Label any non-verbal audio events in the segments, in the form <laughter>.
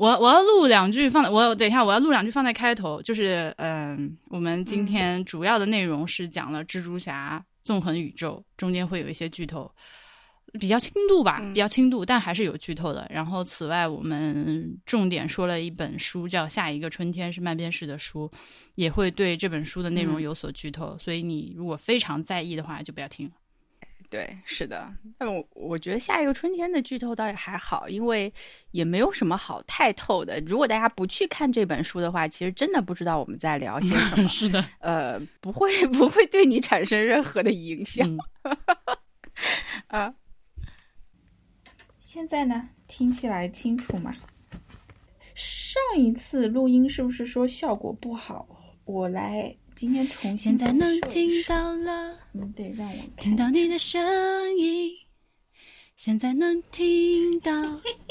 我我要录两句放在，我等一下我要录两句放在开头，就是嗯，我们今天主要的内容是讲了蜘蛛侠纵横宇宙，中间会有一些剧透，比较轻度吧，比较轻度，但还是有剧透的。然后此外，我们重点说了一本书，叫《下一个春天》，是漫编式的书，也会对这本书的内容有所剧透，所以你如果非常在意的话，就不要听了。对，是的，但我我觉得下一个春天的剧透倒也还好，因为也没有什么好太透的。如果大家不去看这本书的话，其实真的不知道我们在聊些什么。<laughs> 是的，呃，不会不会对你产生任何的影响。<laughs> 啊，现在呢，听起来清楚吗？上一次录音是不是说效果不好？我来。今天重新现在能听到了，嗯，对，让我听到你的声音。现在能听到，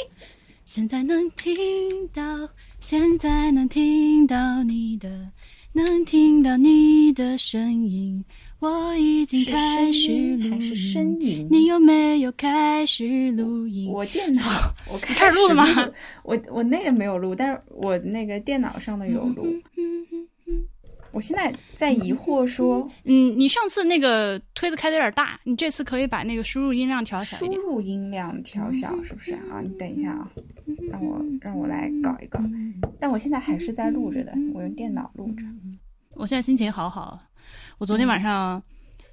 <laughs> 现在能听到，现在能听到你的，能听到你的声音。我已经开始录音，你有没有开始录音？我电脑，我开始录了吗？我我那个没有录，但是我那个电脑上的有录。我现在在疑惑说，嗯，你上次那个推子开的有点大，你这次可以把那个输入音量调小一点。输入音量调小是不是啊？你等一下啊，让我让我来搞一搞。但我现在还是在录着的，我用电脑录着。我现在心情好好，我昨天晚上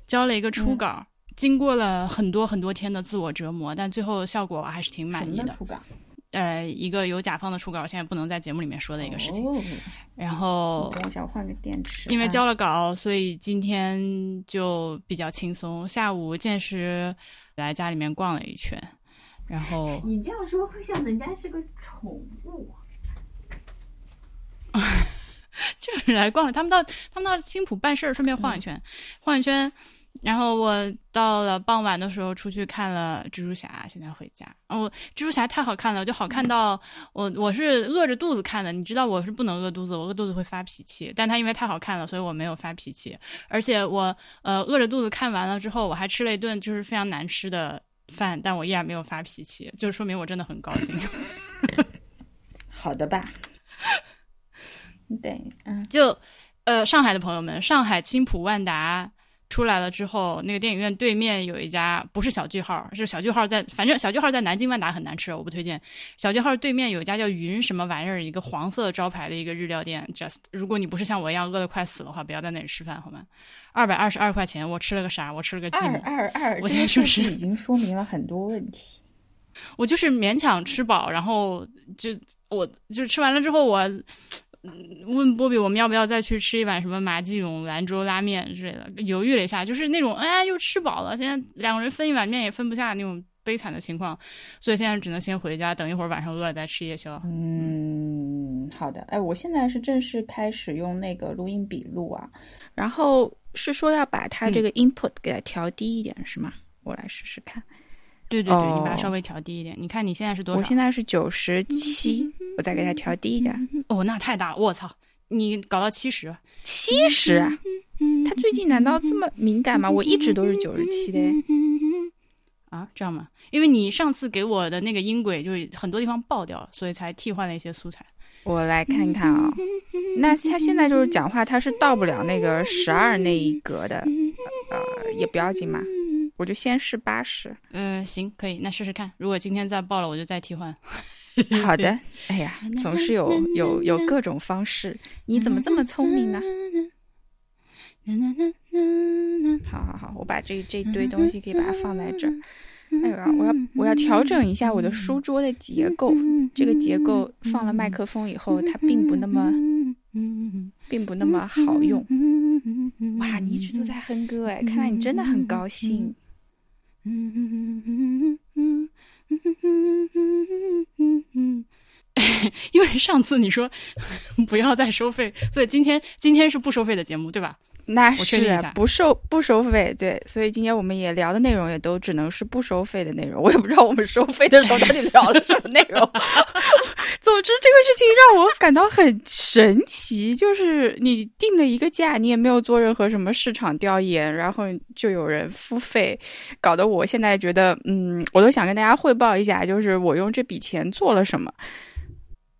交了一个初稿，经过了很多很多天的自我折磨，但最后效果还是挺满意的。初稿。呃，一个有甲方的初稿，现在不能在节目里面说的一个事情。然后，等我想换个电池。因为交了稿，所以今天就比较轻松。下午见识来家里面逛了一圈，然后你这样说会像人家是个宠物。<laughs> 就是来逛了，他们到他们到青浦办事儿，顺便晃一圈，晃一圈。然后我到了傍晚的时候出去看了蜘蛛侠，现在回家。哦，蜘蛛侠太好看了，就好看到我我是饿着肚子看的。你知道我是不能饿肚子，我饿肚子会发脾气。但他因为太好看了，所以我没有发脾气。而且我呃饿着肚子看完了之后，我还吃了一顿就是非常难吃的饭，但我依然没有发脾气，就说明我真的很高兴。<laughs> 好的吧？对，嗯，就呃上海的朋友们，上海青浦万达。出来了之后，那个电影院对面有一家，不是小句号，是小句号在，反正小句号在南京万达很难吃，我不推荐。小句号对面有一家叫云什么玩意儿，一个黄色招牌的一个日料店。Just，如果你不是像我一样饿得快死的话，不要在那里吃饭，好吗？二百二十二块钱，我吃了个啥？我吃了个寂寞。二二，我现在就是已经说明了很多问题。我就是勉强吃饱，然后就我就吃完了之后我。问波比，我们要不要再去吃一碗什么麻记永兰州拉面之类的？犹豫了一下，就是那种哎，又吃饱了，现在两个人分一碗面也分不下那种悲惨的情况，所以现在只能先回家，等一会儿晚上饿了再吃夜宵。嗯，好的。哎，我现在是正式开始用那个录音笔录啊，然后是说要把它这个 input 给它调低一点，是吗？我来试试看。对对对，你把它稍微调低一点。你看你现在是多少？我现在是九十七，我再给它调低一点。哦，那太大了！我操，你搞到七十？七十？他最近难道这么敏感吗？我一直都是九十七的。啊，这样吗？因为你上次给我的那个音轨就很多地方爆掉了，所以才替换了一些素材。我来看看啊，那他现在就是讲话，他是到不了那个十二那一格的，呃，也不要紧嘛。我就先试八十，嗯，行，可以，那试试看。如果今天再爆了，我就再替换。<laughs> 好的，<laughs> 哎呀，<laughs> 总是有有有各种方式。你怎么这么聪明呢？好好好，我把这这堆东西可以把它放在这儿。哎呀，我要我要调整一下我的书桌的结构。这个结构放了麦克风以后，它并不那么，并不那么好用。哇，你一直都在哼歌哎，看来你真的很高兴。<laughs> 因为上次你说不要再收费，所以今天今天是不收费的节目，对吧？那是不收不收费，对，所以今天我们也聊的内容也都只能是不收费的内容。我也不知道我们收费的时候到底聊了什么内容。<laughs> 总之，这个事情让我感到很神奇，就是你定了一个价，你也没有做任何什么市场调研，然后就有人付费，搞得我现在觉得，嗯，我都想跟大家汇报一下，就是我用这笔钱做了什么。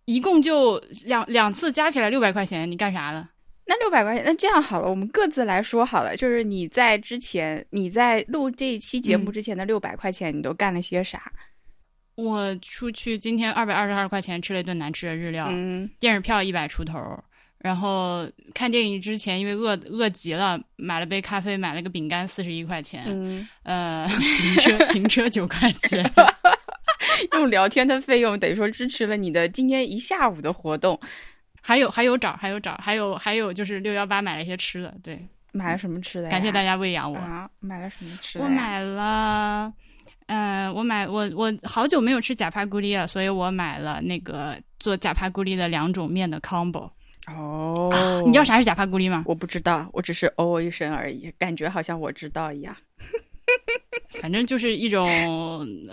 一共就两两次加起来六百块钱，你干啥了？那六百块钱，那这样好了，我们各自来说好了。就是你在之前，你在录这一期节目之前的六百块钱，你都干了些啥？我出去今天二百二十二块钱吃了一顿难吃的日料，嗯电影票一百出头，然后看电影之前因为饿饿极了，买了杯咖啡，买了个饼干四十一块钱，嗯，呃，<laughs> 停车停车九块钱，<laughs> 用聊天的费用等于说支持了你的今天一下午的活动。还有还有找还有找还有还有就是六幺八买了一些吃的，对，买了什么吃的呀？感谢大家喂养我。啊！买了什么吃的呀？我买了，嗯、我买我我好久没有吃假帕咕哩了，所以我买了那个做假帕咕哩的两种面的 combo。哦、你知道？啥是假帕咕哩吗？我不知道，我只是哦一声而已，感觉好像我知道一样。<laughs> 反正就是一种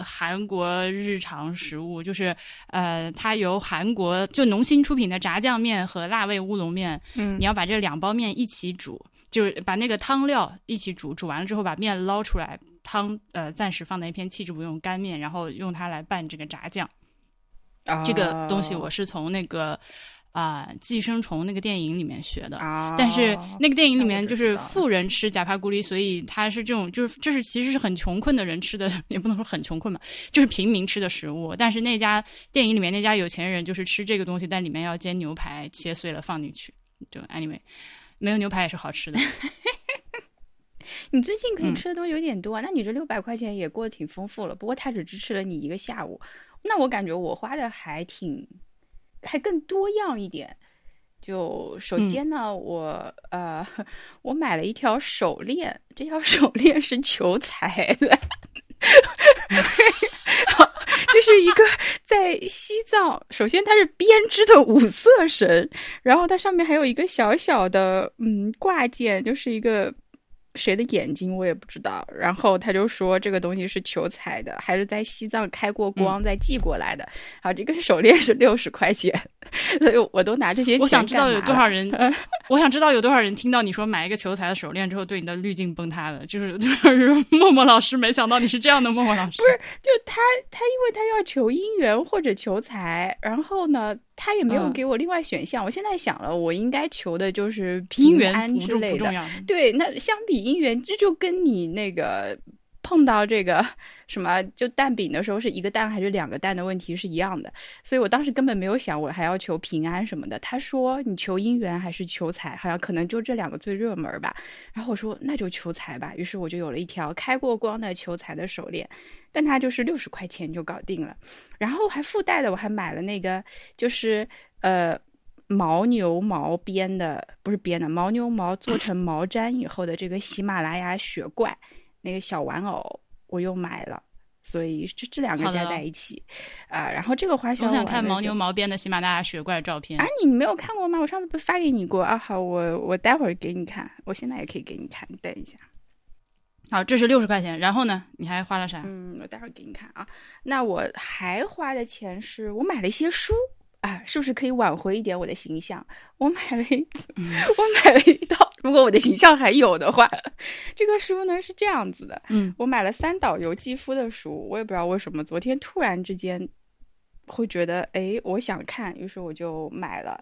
韩国日常食物，就是呃，它由韩国就农心出品的炸酱面和辣味乌龙面，嗯你要把这两包面一起煮，就是把那个汤料一起煮，煮完了之后把面捞出来，汤呃暂时放在一边弃之不用，干面，然后用它来拌这个炸酱。这个东西我是从那个啊、寄生虫》那个电影里面学的。啊，但是那个电影里面就是富人吃假帕咕哩，所以他是这种就是这是其实是很穷困的人吃的，也不能说很穷困吧，就是平民吃的食物。但是那家电影里面那家有钱人就是吃这个东西，但里面要煎牛排，切碎了放进去。就 anyway，没有牛排也是好吃的。<laughs> 你最近可以嗯吃的东西有点多啊，那你这六百块钱也过得挺丰富了。不过他只支持了你一个下午，那我感觉我花的还挺，还更多样一点。就首先呢，我呃，我买了一条手链，这条手链是求财的。这是一个在西藏，首先它是编织的五色绳，然后它上面还有一个小小的嗯挂件，就是一个谁的眼睛我也不知道。然后他就说这个东西是求财的，还是在西藏开过光再寄过来的。好，这个手链是六十块钱，<laughs> 我都拿这些钱我想知道有多少人，<laughs> 我想知道有多少人听到你说买一个求财的手链之后，对你的滤镜崩塌了。就是就是 <laughs> 默默老师，没想到你是这样的默默老师。不是，就他他因为他要求姻缘或者求财，然后呢，他也没有嗯给我另外选项。我现在想了，我应该求的就是姻平缘之类的。不重要。对，那相比姻缘，这就跟你那个碰到这个什么就蛋饼的时候是一个蛋还是两个蛋的问题是一样的。所以我当时根本没有想我还要求平安什么的。他说你求姻缘还是求财，好像可能就这两个最热门吧。然后我说那就求财吧，于是我就有了一条开过光的求财的手链，但它就是六十块钱就搞定了。然后还附带的我还买了那个就是呃。牦牛毛编的不是编的，牦牛毛做成毛毡以后的这个喜马拉雅雪怪那个小玩偶，我又买了，所以这这两个加在一起啊、然后这个花销我想看牦牛毛边的喜马拉雅雪怪照片啊，。你没有看过吗？我上次不是发给你过啊？好，我我待会儿给你看，我现在也可以给你看，你等一下。好，这是六十块钱。然后呢，你还花了啥？嗯，我待会儿给你看啊。那我还花的钱是我买了一些书啊，是不是可以挽回一点我的形象？我买了一，我买了一套，如果我的形象还有的话，这个书呢是这样子的，嗯，我买了三岛由纪夫的书，我也不知道为什么，昨天突然之间会觉得，哎，我想看，于是我就买了。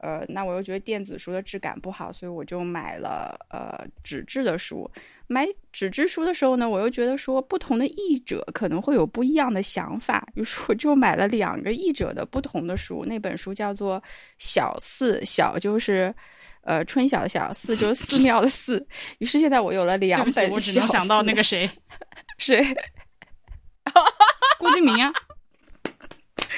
呃，那我又觉得电子书的质感不好，所以我就买了呃纸质的书。买纸质书的时候呢，我又觉得说不同的译者可能会有不一样的想法，于是我就买了两个译者的不同的书。那本书叫做《小寺》，小就是呃春晓的小，寺就是寺庙的寺。于是现在我有了两本。我只能想到那个谁，谁？<laughs> 郭敬明啊，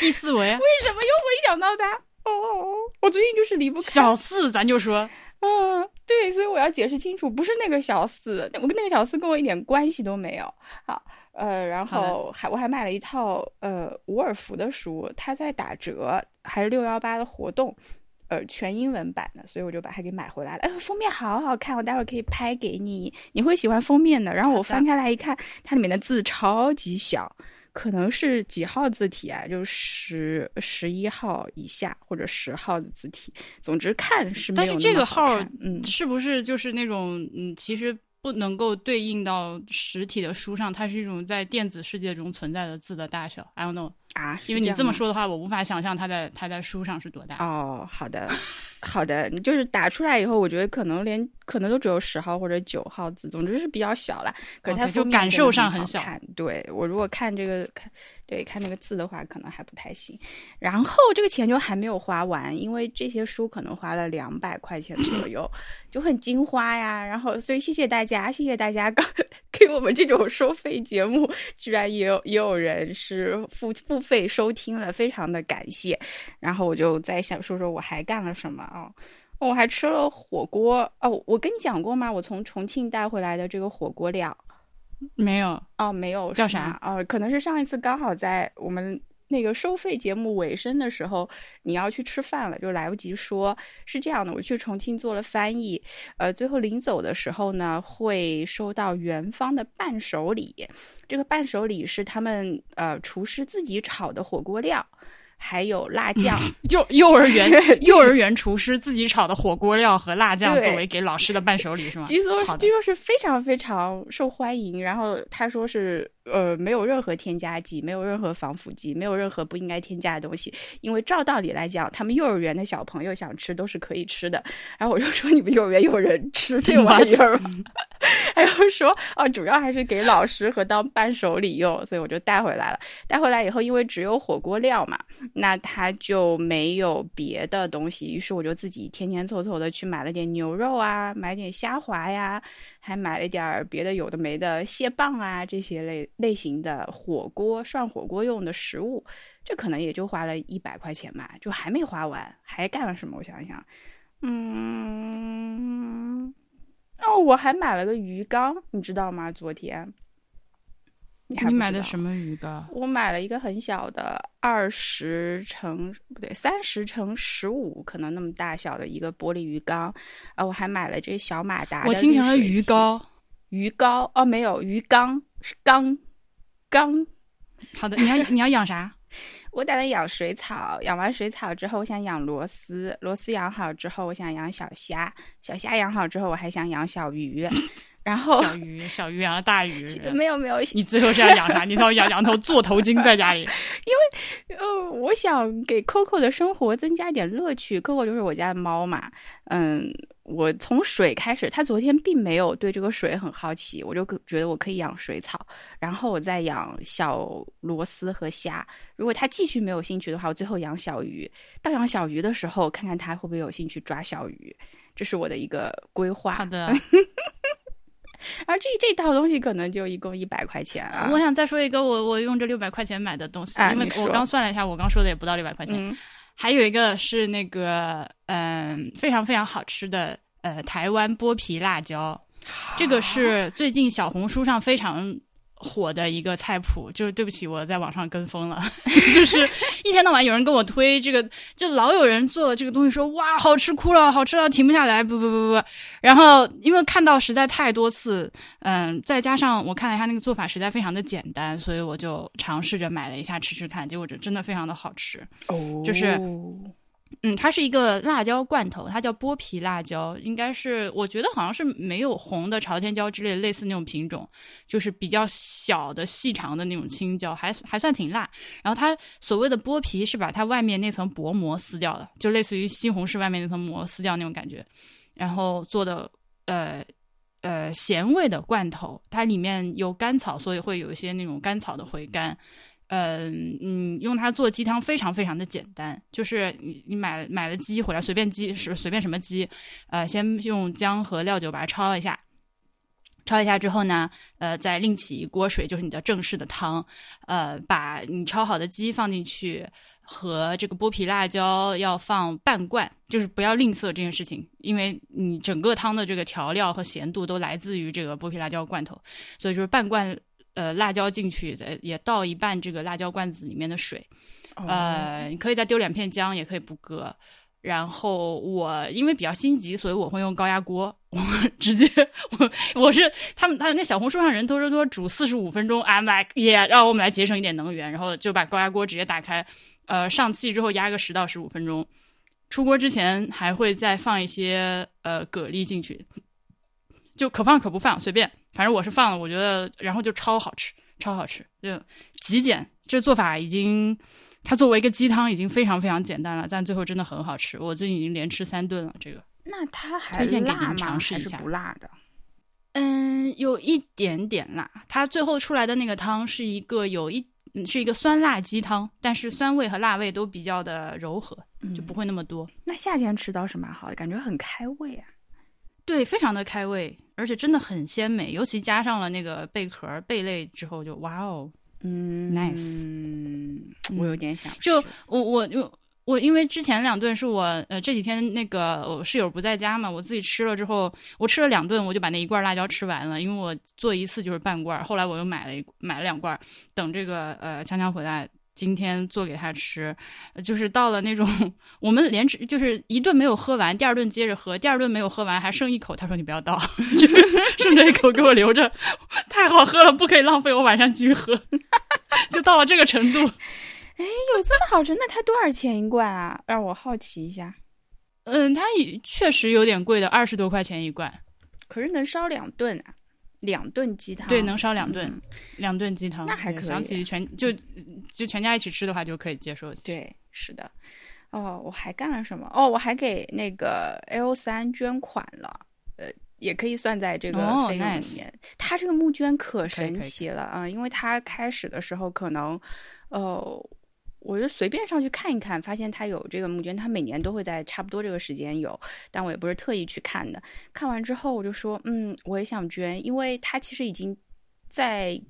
第四维啊，为什么又会想到他？哦，我最近就是离不开。小四，咱就说嗯，<laughs> 对，所以我要解释清楚，不是那个小四，我跟那个小四跟我一点关系都没有。好，呃，然后还我还买了一套呃伍尔夫的书，它在打折，还是六幺八的活动，呃，全英文版的，所以我就把它给买回来了。哎，<laughs> 封面好好看，我待会儿可以拍给你，你会喜欢封面的。然后我翻开来一看，它里面的字超级小。可能是几号字体啊？就十十一号以下或者十号的字体。总之看是没但是这个号嗯，是不是就是那种嗯，其实不能够对应到实体的书上，它是一种在电子世界中存在的字的大小？I don't know。啊，因为你这么说的话，我无法想象它在它在书上是多大。哦，好的，<laughs> 好的，你就是打出来以后，我觉得可能连可能都只有十号或者九号字，总之是比较小了。可是它就感受上很小看。对我如果看这个看对看那个字的话，可能还不太行。然后这个钱就还没有花完，因为这些书可能花了两百块钱左右，就很精花呀。然后所以谢谢大家，谢谢大家刚 <laughs> 给我们这种收费节目，居然也有也有人是付付费收听了，非常的感谢。然后我就在想说说我还干了什么啊、我还吃了火锅哦，我跟你讲过吗？我从重庆带回来的这个火锅料没有，哦，没有叫啥哦，可能是上一次刚好在我们那个收费节目尾声的时候，你要去吃饭了，就来不及说。是这样的，我去重庆做了翻译，呃，最后临走的时候呢，会收到元芳的伴手礼。这个伴手礼是他们呃厨师自己炒的火锅料，还有辣酱。<laughs> 幼幼儿园幼儿园厨师自己炒的火锅料和辣酱作为给老师的伴手礼是吗？据说据说是非常非常受欢迎，然后他说是呃没有任何添加剂，没有任何防腐剂，没有任何不应该添加的东西，因为照道理来讲，他们幼儿园的小朋友想吃都是可以吃的。然后我就说你们幼儿园有人吃这玩意儿吗？<laughs> 然后说哦，主要还是给老师和当伴手礼用，所以我就带回来了。带回来以后，因为只有火锅料嘛，那他就没有别的东西，于是我就自己天天凑凑的去买了点牛肉啊，买点虾滑呀，还买了点别的有的没的蟹棒啊这些类类型的火锅涮火锅用的食物，这可能也就花了一百块钱吧，就还没花完，还干了什么？我想想，嗯，哦，我还买了个鱼缸，你知道吗？昨天。你还你买的什么鱼缸？我买了一个很小的二十乘不对三十乘十五，可能那么大小的一个玻璃鱼缸，啊，我还买了这小马达的我听成了鱼缸。<laughs> 鱼缸哦，没有鱼缸是缸缸。好的，你要 <laughs> 你要养啥？<laughs> 我打算养水草，养完水草之后，我想养螺丝，螺丝养好之后，我想养小虾，小虾养好之后，我还想养小鱼，然后小鱼，小鱼养了大鱼。没有没有，你最后是要养啥？你要养养头座头鲸在家里。<laughs> 因为呃，我想给 Coco 的生活增加一点乐趣。Coco 就是我家的猫嘛，嗯，我从水开始，它昨天并没有对这个水很好奇，我就觉得我可以养水草，然后我再养小螺丝和虾。如果它继续没有兴趣的话，我最后养小鱼。到养小鱼的时候，看看它会不会有兴趣抓小鱼，这是我的一个规划。好的，<laughs> 而这这套东西可能就一共一百块钱啊。我想再说一个我我用这六百块钱买的东西，因为我刚算了一下，我刚说的也不到六百块钱。嗯还有一个是那个嗯、非常非常好吃的呃台湾剥皮辣椒，这个是最近小红书上非常火的一个菜谱。就是对不起，我在网上跟风了，<laughs> 就是一天到晚有人跟我推这个，就老有人做了这个东西说哇好吃哭了，好吃到停不下来，不不不不。然后因为看到实在太多次，嗯，再加上我看了一下那个做法实在非常的简单，所以我就尝试着买了一下吃吃看，结果这真的非常的好吃。哦，就是嗯，它是一个辣椒罐头，它叫剥皮辣椒，应该是我觉得好像是没有红的朝天椒之类类似那种品种，就是比较小的细长的那种青椒，还还算挺辣。然后它所谓的剥皮是把它外面那层薄膜撕掉的，就类似于西红柿外面那层膜撕掉那种感觉，然后做的呃。呃，咸味的罐头，它里面有甘草，所以会有一些那种甘草的回甘。嗯嗯，用它做鸡汤非常非常的简单，就是你你买买了鸡回来，随便鸡是随便什么鸡，呃，先用姜和料酒把它焯一下，焯一下之后呢，呃，再另起一锅水，就是你的正式的汤，呃，把你焯好的鸡放进去，和这个剥皮辣椒要放半罐，就是不要吝啬这件事情，因为你整个汤的这个调料和咸度都来自于这个剥皮辣椒罐头，所以就是半罐呃辣椒进去，再也倒一半这个辣椒罐子里面的水，哦。呃，你可以再丢两片姜，也可以不搁。然后我因为比较心急，所以我会用高压锅，我 <laughs> 直接我我是他们他们那小红书上人都是说煮四十五分钟，I'm like yeah，让我们来节省一点能源，然后就把高压锅直接打开，呃，上气之后压个十到十五分钟，出锅之前还会再放一些呃蛤蜊进去，就可放可不放随便，反正我是放了，我觉得然后就超好吃，超好吃，就极简。这做法已经，它作为一个鸡汤已经非常非常简单了，但最后真的很好吃。我最近已经连吃三顿了。这个那它还推荐给你们尝试一下还是不辣的？嗯，有一点点辣。它最后出来的那个汤是一个有一嗯是一个酸辣鸡汤，但是酸味和辣味都比较的柔和，就不会那么多。那夏天吃倒是蛮好的，感觉很开胃啊。对，非常的开胃，而且真的很鲜美，尤其加上了那个贝壳贝类之后就，哇哦！嗯 Nice 嗯，我有点想吃就我我就我因为之前两顿是我呃这几天那个我室友不在家嘛，我自己吃了之后，我吃了两顿，我就把那一罐辣椒吃完了，因为我做一次就是半罐，后来我又买了一买了两罐，等这个呃强强回来。今天做给他吃，呃就是到了那种我们连吃就是一顿没有喝完，第二顿接着喝，第二顿没有喝完还剩一口，他说你不要倒，这 <laughs> 个剩这一口给我留着，<laughs> 太好喝了，不可以浪费，我晚上继续喝，<laughs> 就到了这个程度。哎有这么好吃？那它多少钱一罐啊？让我好奇一下。嗯，它也确实有点贵的，二十多块钱一罐。可是能烧两顿啊，两顿鸡汤。对，能烧两顿，嗯两顿鸡汤。那还可以想起全就就全家一起吃的话，就可以接受。对，是的。哦，我还干了什么？哦，我还给那个 L 三捐款了，呃，也可以算在这个哦费用里面。他这个募捐可神奇了啊、因为他开始的时候可能，呃，我就随便上去看一看，发现他有这个募捐，他每年都会在差不多这个时间有，但我也不是特意去看的。看完之后，我就说，嗯，我也想捐，因为他其实已经在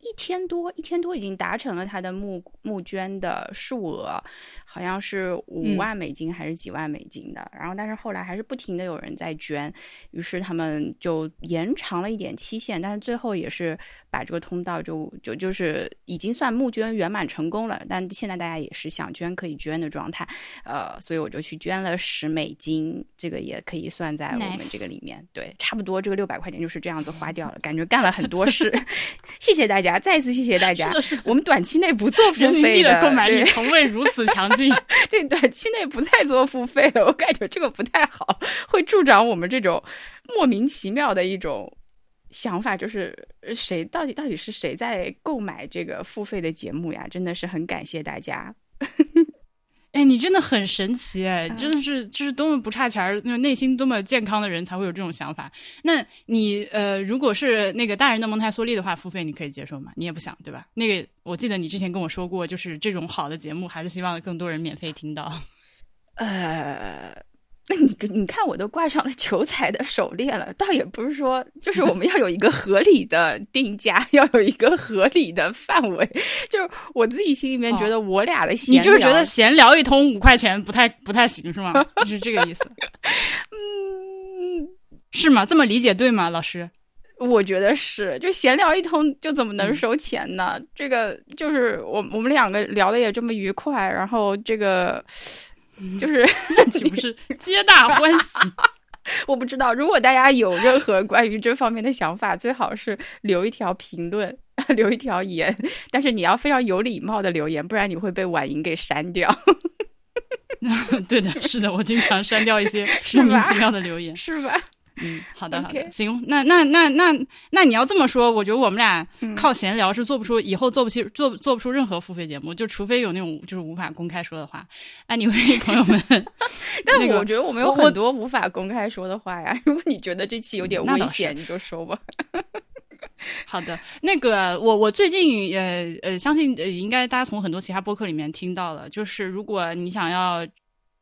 一天多，一天多已经达成了他的募募捐的数额，好像是五嗯万美金还是几万美金的。然后，但是后来还是不停的有人在捐，于是他们就延长了一点期限，但是最后也是把这个通道就就就是已经算募捐圆满成功了。但现在大家也是想捐可以捐的状态，呃，所以我就去捐了十美金，这个也可以算在我们这个里面。对，差不多这个六百块钱就是这样子花掉了，感觉干了很多事。<laughs> 谢谢大家，再一次谢谢大家。我们短期内不做付费币的购买力对从未如此强劲。<laughs> 对，短期内不再做付费了，我感觉这个不太好，会助长我们这种莫名其妙的一种想法，就是呃谁到底到底是谁在购买这个付费的节目呀？真的是很感谢大家。哎，你真的很神奇哎，嗯真的是就是多么不差钱儿，那种内心多么健康的人才会有这种想法。那你呃，如果是那个大人的蒙台梭利的话，付费你可以接受吗？你也不想对吧？那个我记得你之前跟我说过，就是这种好的节目，还是希望更多人免费听到。<laughs> 呃，那你你看我都挂上了求财的手链了，倒也不是说，就是我们要有一个合理的定价，<laughs> 要有一个合理的范围。就是我自己心里面觉得我俩的你就是觉得闲聊一通五块钱不太不太行是吗？是这个意思 <laughs> 嗯。是吗？这么理解对吗，老师？我觉得是，就闲聊一通，就怎么能收钱呢？这个就是我我们两个聊的也这么愉快，然后这个就是 <laughs> 岂不是皆大欢喜？<laughs> 我不知道，如果大家有任何关于这方面的想法，最好是留一条评论，<laughs> 留一条言，但是你要非常有礼貌的留言，不然你会被婉莹给删掉，对的，是的，我经常删掉一些莫名其妙的留言。是吧？嗯，好的，好的，行，那那那那那你要这么说，我觉得我们俩嗯靠闲聊是做不出，以后做不起做做不出任何付费节目，就除非有那种就是无法公开说的话。哎你为朋友们，<laughs> 但那个我觉得我们有很多无法公开说的话呀。如果你觉得这期有点危险，你就说吧。好的，那个我我最近呃呃，相信呃应该大家从很多其他播客里面听到了，就是如果你想要。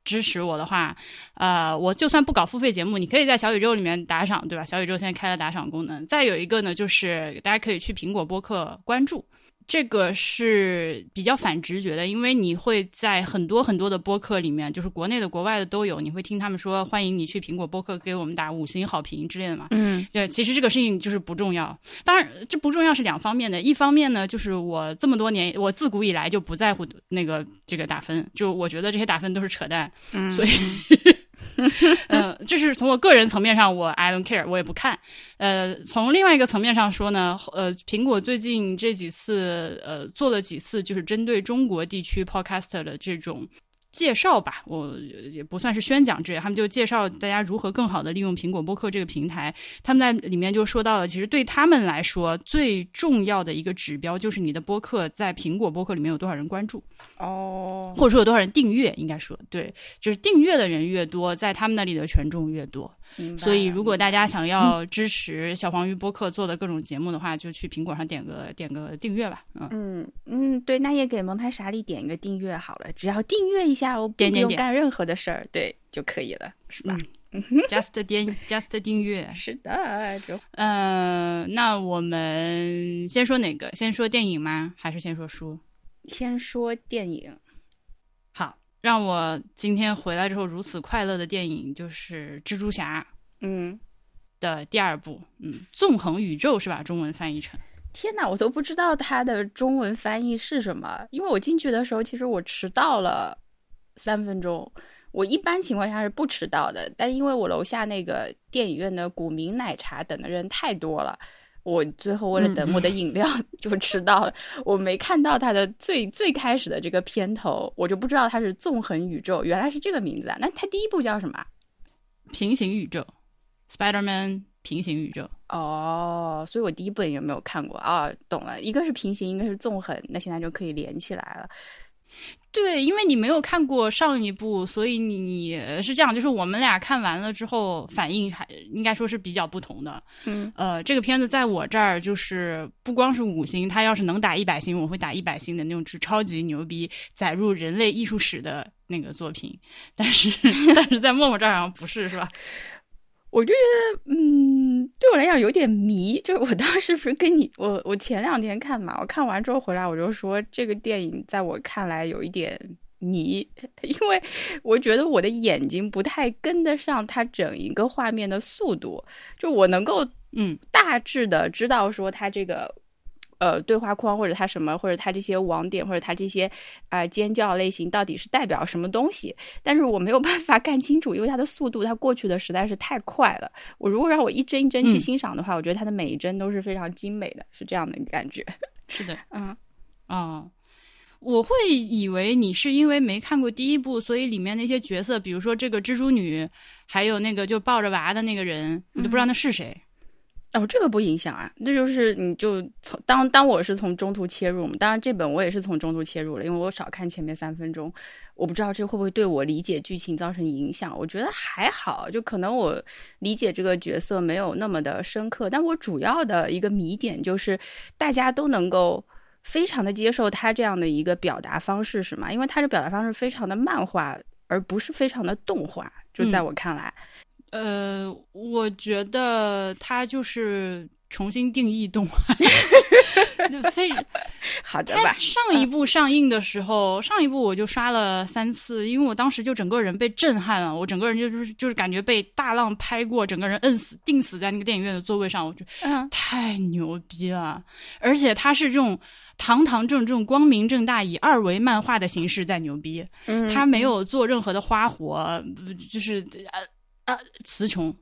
支持我的话，呃，我就算不搞付费节目，你可以在小宇宙里面打赏，对吧？小宇宙现在开了打赏功能。再有一个呢，就是大家可以去苹果播客关注，这个是比较反直觉的，因为你会在很多很多的播客里面，就是国内的、国外的都有，你会听他们说欢迎你去苹果播客给我们打五星好评之类的嘛。嗯对，其实这个事情就是不重要。当然，这不重要是两方面的。一方面呢，就是我这么多年，我自古以来就不在乎那个这个打分，就我觉得这些打分都是扯淡，嗯，所以。嗯，<laughs> 这是从我个人层面上，我 I don't care，我也不看。呃，从另外一个层面上说呢，呃，苹果最近这几次呃做了几次，就是针对中国地区 podcaster 的这种介绍吧，我也不算是宣讲之类，他们就介绍大家如何更好的利用苹果播客这个平台。他们在里面就说到了，其实对他们来说最重要的一个指标就是你的播客在苹果播客里面有多少人关注哦，或者说有多少人订阅，应该说对，就是订阅的人越多，在他们那里的权重越多。所以，如果大家想要支持小黄鱼播客做的各种节目的话，就去苹果上点个点个订阅吧。嗯嗯嗯，对，那也给蒙台傻里点一个订阅好了，只要订阅一下，我不用干任何的事儿，对就可以了，是吧？嗯，just 点 just 订阅，是的，就嗯，那我们先说哪个？先说电影吗？还是先说书？先说电影。好。让我今天回来之后如此快乐的电影就是《蜘蛛侠》，嗯，的第二部，嗯，《纵横宇宙》是吧？中文翻译成。天哪，我都不知道它的中文翻译是什么。因为我进去的时候，其实我迟到了三分钟。我一般情况下是不迟到的，但因为我楼下那个电影院的古茗奶茶等的人太多了。我最后为了等我的饮料就迟到了，我没看到它的最最开始的这个片头，我就不知道它是纵横宇宙，原来是这个名字啊！那它第一部叫什么？平行宇宙，Spider-Man 平行宇宙。哦，所以我第一部也没有看过啊，懂了，一个是平行，一个是纵横，那现在就可以连起来了。对，因为你没有看过上一部，所以你你是这样，就是我们俩看完了之后反应还应该说是比较不同的。嗯，呃，这个片子在我这儿就是不光是五星，它要是能打一百星，我会打一百星的那种，是超级牛逼，载入人类艺术史的那个作品。但是 <laughs> 但是在默默这儿好像不是，是吧？我就觉得，嗯，对我来讲有点迷。就是我当时不是跟你，我我前两天看嘛，我看完之后回来，我就说这个电影在我看来有一点迷，因为我觉得我的眼睛不太跟得上它整一个画面的速度。就我能够，嗯，大致的知道说它这个。呃，对话框或者它什么，或者它这些网点，或者它这些啊尖叫类型到底是代表什么东西？但是我没有办法看清楚，因为它的速度它过去的实在是太快了。我如果让我一帧一帧去欣赏的话，我觉得它的每一帧都是非常精美的，是这样的感觉。<laughs> 是的，嗯，哦，我会以为你是因为没看过第一部，所以里面那些角色，比如说这个蜘蛛女，还有那个就抱着娃的那个人，你都不知道那是谁。哦，这个不影响啊，那就是你就从当当我是从中途切入嘛，当然这本我也是从中途切入了，因为我少看前面三分钟，我不知道这会不会对我理解剧情造成影响。我觉得还好，就可能我理解这个角色没有那么的深刻，但我主要的一个谜点就是大家都能够非常的接受他这样的一个表达方式，是吗？因为他的表达方式非常的漫画，而不是非常的动画，就在我看来。呃，我觉得他就是重新定义动画，<laughs> 就非 <laughs> 好的吧。上一部上映的时候，上一部我就刷了三次，因为我当时就整个人被震撼了，我整个人就是就是感觉被大浪拍过，整个人摁死定死在那个电影院的座位上，我觉得太牛逼了。而且他是这种堂堂正正、光明正大以二维漫画的形式在牛逼，他没有做任何的花活，就是呃。啊，词穷，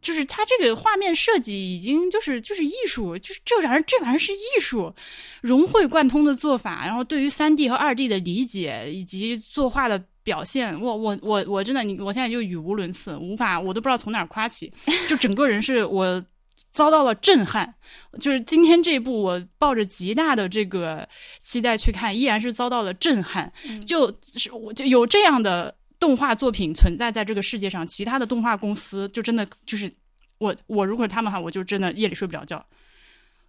就是他这个画面设计已经就是就是艺术，就是这玩意儿这玩意儿是艺术，融会贯通的做法，然后对于三 D 和二 D 的理解以及作画的表现，我我我我真的你我现在就语无伦次，无法我都不知道从哪儿夸起，就整个人是我遭到了震撼，就是今天这部我抱着极大的这个期待去看，依然是遭到了震撼，就是我就有这样的。动画作品存在在这个世界上，其他的动画公司就真的就是我我如果是他们哈，我就真的夜里睡不着觉，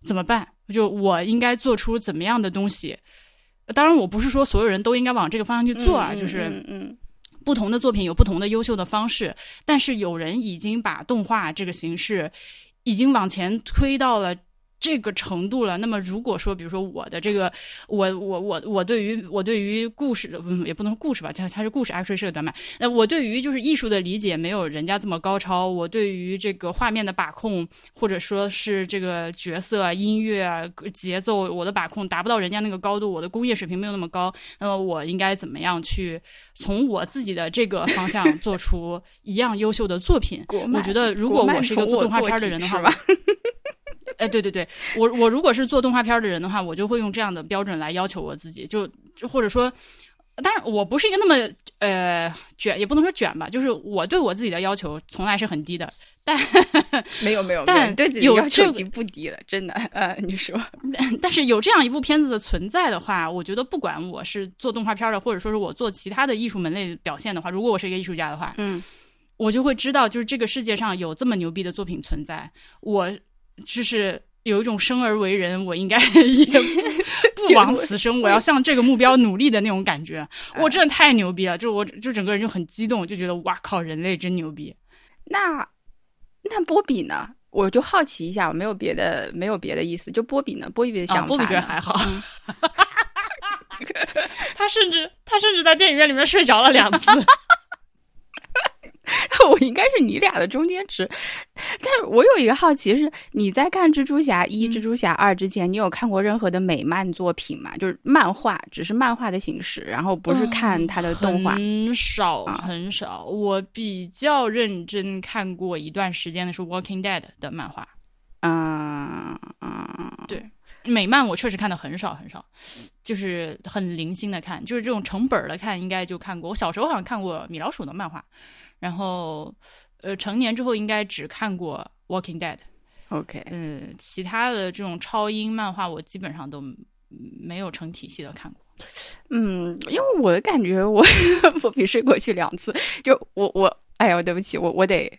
怎么办？就我应该做出怎么样的东西？当然，我不是说所有人都应该往这个方向去做啊，就是嗯，不同的作品有不同的优秀的方式，但是有人已经把动画这个形式已经往前推到了。这个程度了，那么如果说，比如说我的这个，我我我我对于我对于故事，嗯，也不能说故事吧，它它是故事，actually 是个短板。那我对于就是艺术的理解没有人家这么高超，我对于这个画面的把控，或者说是这个角色、音乐、节奏，我的把控达不到人家那个高度，我的工业水平没有那么高，那么我应该怎么样去从我自己的这个方向做出一样优秀的作品？我觉得，如果我是一个做动画片的人的话。<laughs> 哎，对对对，我我如果是做动画片的人的话，我就会用这样的标准来要求我自己，就就或者说，当然我不是一个那么呃卷，也不能说卷吧，就是我对我自己的要求从来是很低的。但没 <laughs> 有没有，但对自己要求已经不低了，真的。呃，你说，<laughs> 但是有这样一部片子的存在的话，我觉得不管我是做动画片的，或者说是我做其他的艺术门类表现的话，如果我是一个艺术家的话，嗯，我就会知道，就是这个世界上有这么牛逼的作品存在，我就是有一种生而为人，我应该 <laughs> 也不不枉此生，我要向这个目标努力的那种感觉。<laughs> 我真的太牛逼了，就我就整个人就很激动，就觉得哇靠，人类真牛逼。那。那波比呢？我就好奇一下，我没有别的，没有别的意思。就波比呢？波比的想法，波比觉得还好。<laughs> 他甚至他甚至在电影院里面睡着了两次。<laughs> 我应该是你俩的中间值，但是我有一个好奇是，你在看蜘蛛侠一、蜘蛛侠二之前，你有看过任何的美漫作品吗？就是漫画，只是漫画的形式，然后不是看它的动画。很少很少，我比较认真看过一段时间的是《Walking Dead》的漫画。嗯嗯，对，美漫我确实看的很少很少，就是很零星的看，就是这种成本的看，应该就看过。我小时候好像看过米老鼠的漫画。然后，呃，成年之后应该只看过《Walking Dead》。OK，嗯，其他的这种超英漫画我基本上都没有成体系的看过。嗯，因为我的感觉，我 <laughs> 我比睡过去两次。就我我，哎呀，对不起，我我得。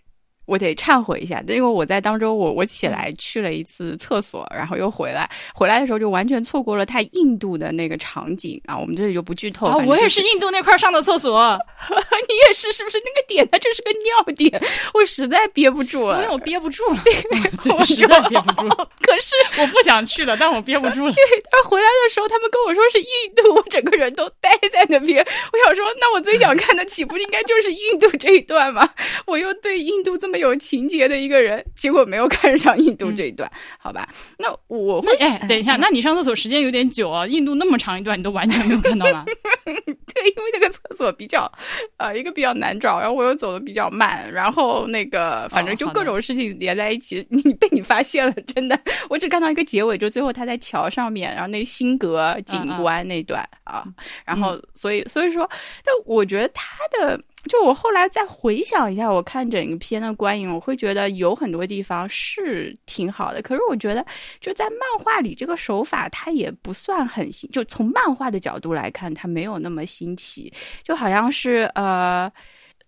我得忏悔一下，因为我在当中，我我起来去了一次厕所，然后又回来，回来的时候就完全错过了他印度的那个场景啊！我们这里就不剧透。啊我也是印度那块上的厕所，<laughs> 你也是是不是？那个点它就是个尿点，我实在憋不住了，因为我憋不住了，<laughs> 我实在憋不住。<laughs> 可是我不想去了，但我憋不住了。对，但回来的时候他们跟我说是印度，我整个人都呆在那边。我想说，那我最想看的岂不应该就是印度这一段吗？我又对印度这么。有情节的一个人，结果没有 <laughs> 看上印度这一段，好吧？那我会哎，等一下，那你上厕所时间有点久啊？印度那么长一段，你都完全没有看到吗？<laughs> 对，因为那个厕所比较呃，一个比较难找，然后我又走的比较慢，然后那个反正就各种事情连在一起，<laughs> 你被你发现了，真的，我只看到一个结尾，就最后他在桥上面，然后那辛格景观那段啊，然后所以所以说，但我觉得他的。就我后来再回想一下，我看整个片的观影，我会觉得有很多地方是挺好的。可是我觉得就在漫画里，这个手法它也不算很新。就从漫画的角度来看，它没有那么新奇。就好像是呃，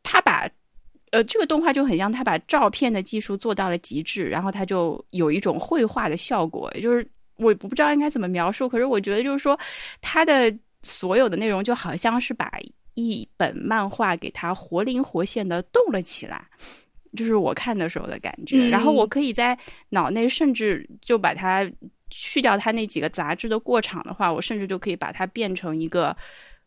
他把呃这个动画就很像他把照片的技术做到了极致，然后他就有一种绘画的效果。就是我不知道应该怎么描述，可是我觉得就是说，他的所有的内容就好像是把。一本漫画给它活灵活现的动了起来，就是我看的时候的感觉。然后我可以在脑内，甚至就把它去掉它那几个杂志的过场的话，我甚至就可以把它变成一个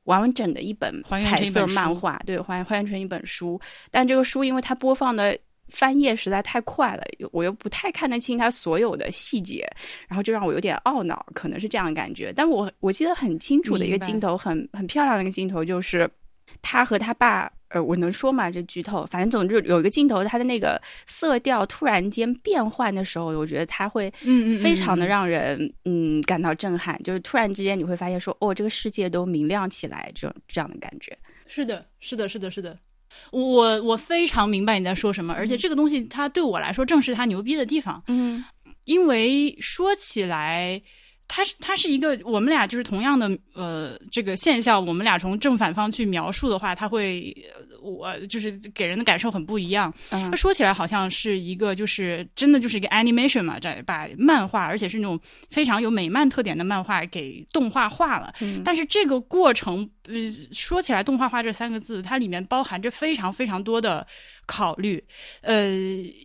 完整的一本彩色漫画，对，还还原成一本书。但这个书因为它播放的。翻页实在太快了，我又不太看得清它所有的细节，然后就让我有点懊恼，可能是这样的感觉。但我我记得很清楚的一个镜头，很很漂亮的一个镜头，就是他和他爸，呃，我能说吗？这剧透，反正总之有一个镜头，他的那个色调突然间变换的时候，我觉得他会，嗯非常的让人嗯感到震撼，就是突然之间你会发现说，哦，这个世界都明亮起来，这种这样的感觉。是的，是的，是的，是的。我我非常明白你在说什么，而且这个东西它对我来说正是它牛逼的地方。嗯，因为说起来。它是它是一个我们俩就是同样的呃这个现象，我们俩从正反方去描述的话，它会我就是给人的感受很不一样。它说起来好像是一个就是真的就是一个 animation 嘛，在把漫画，而且是那种非常有美漫特点的漫画给动画化了。但是这个过程呃说起来动画化这三个字，它里面包含着非常非常多的考虑。呃，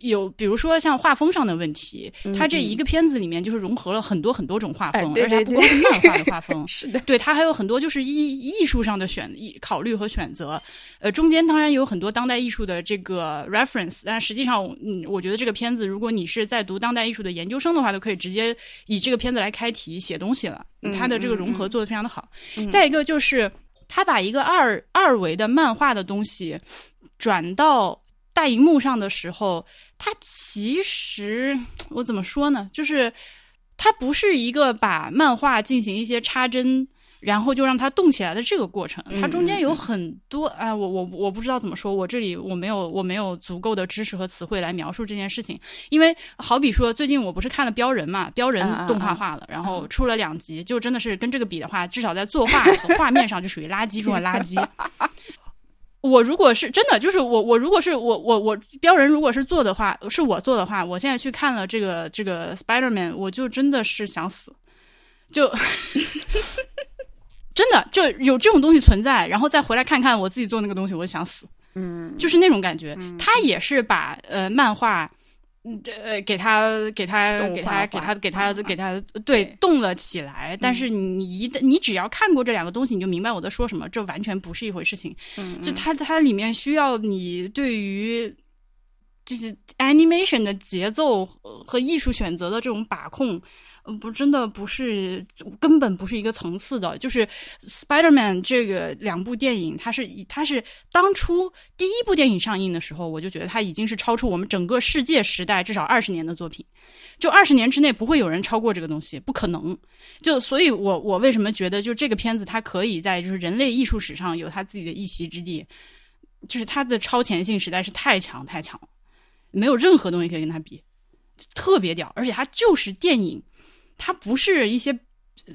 有比如说像画风上的问题，它这一个片子里面就是融合了很多很多种画风。而且不光是漫画的画风，<laughs> 是的，对它还有很多就是艺艺术上的选艺考虑和选择。呃，中间当然有很多当代艺术的这个 reference，但实际上，嗯，我觉得这个片子，如果你是在读当代艺术的研究生的话，都可以直接以这个片子来开题写东西了。它的这个融合做的非常的好。再一个就是，他把一个二二维的漫画的东西转到大荧幕上的时候，他其实我怎么说呢？就是。他不是一个把漫画进行一些插帧，然后就让它动起来的这个过程，它中间有很多哎，我我我不知道怎么说，我这里我没有我没有足够的知识和词汇来描述这件事情，因为好比说最近我不是看了《标人》嘛，《标人动画化了，然后出了两集，就真的是跟这个比的话，至少在作画和 <laughs> 画面上就属于垃圾中的垃圾。<laughs> 我如果是真的，就是我我如果是我我我标人如果是做的话，是我做的话，我现在去看了这个这个 Spider Man，我就真的是想死，就 <laughs> 真的就有这种东西存在，然后再回来看看我自己做那个东西，我就想死，嗯，就是那种感觉。他也是把呃漫画。嗯呃，给他，给他，给他，给他，给他，嗯给他，对对，动了起来。但是你一旦你只要看过这两个东西，你就明白我在说什么。这完全不是一回事情。嗯就它它里面需要你对于就是 animation 的节奏和和艺术选择的这种把控，呃不真的不是根本不是一个层次的。就是 Spider-Man 这个两部电影，它是以它是当初第一部电影上映的时候，我就觉得它已经是超出我们整个世界时代至少二十年的作品。就二十年之内不会有人超过这个东西，不可能。就所以我，我为什么觉得就这个片子它可以在就是人类艺术史上有它自己的一席之地，就是它的超前性实在是太强太强了，没有任何东西可以跟它比，特别屌。而且它就是电影，它不是一些。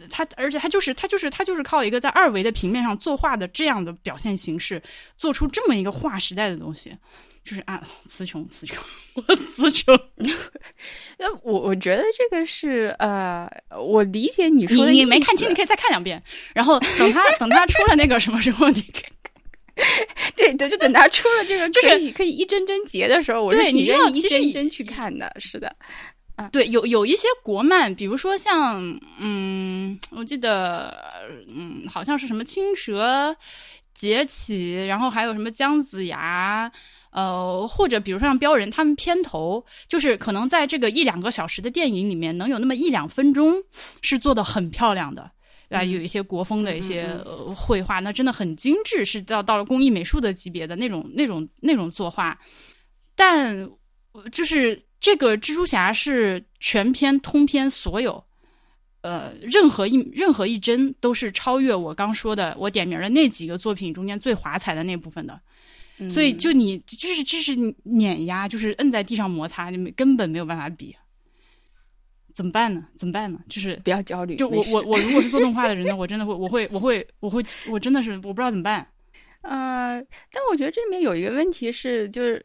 它，而且它就是它就是它就是靠一个在二维的平面上作画的这样的表现形式，做出这么一个划时代的东西，就是啊，词穷词穷，<laughs> 我词穷。<laughs> 那，我我觉得这个是呃，我理解你你说的意你没看清，你可以再看两遍，然后等他等他出了那个什么时候，你可以 <laughs> 对对，就等他出了这个就是可以可以一帧帧截的时候，我是对你愿意一道其实一帧去看的。是的，对，有有一些国漫，比如说像嗯，我记得嗯，好像是什么青蛇劫起，然后还有什么姜子牙。呃，或者比如说像镖人，他们片头就是可能在这个一两个小时的电影里面，能有那么一两分钟是做的很漂亮的，啊，有一些国风的一些呃绘画，那真的很精致，是到到了工艺美术的级别的那种那种那种作画，但呃就是这个蜘蛛侠是全篇通篇所有，呃，任何一任何一帧都是超越我刚说的我点名的那几个作品中间最华彩的那部分的，所以就你就是这是碾压，就是摁在地上摩擦，你们根本没有办法比。怎么办呢？怎么办呢？就是不要焦虑。就我我我如果是做动画的人呢，我真的会我会我会我会我真的是我不知道怎么办。呃，但我觉得这里面有一个问题是，就是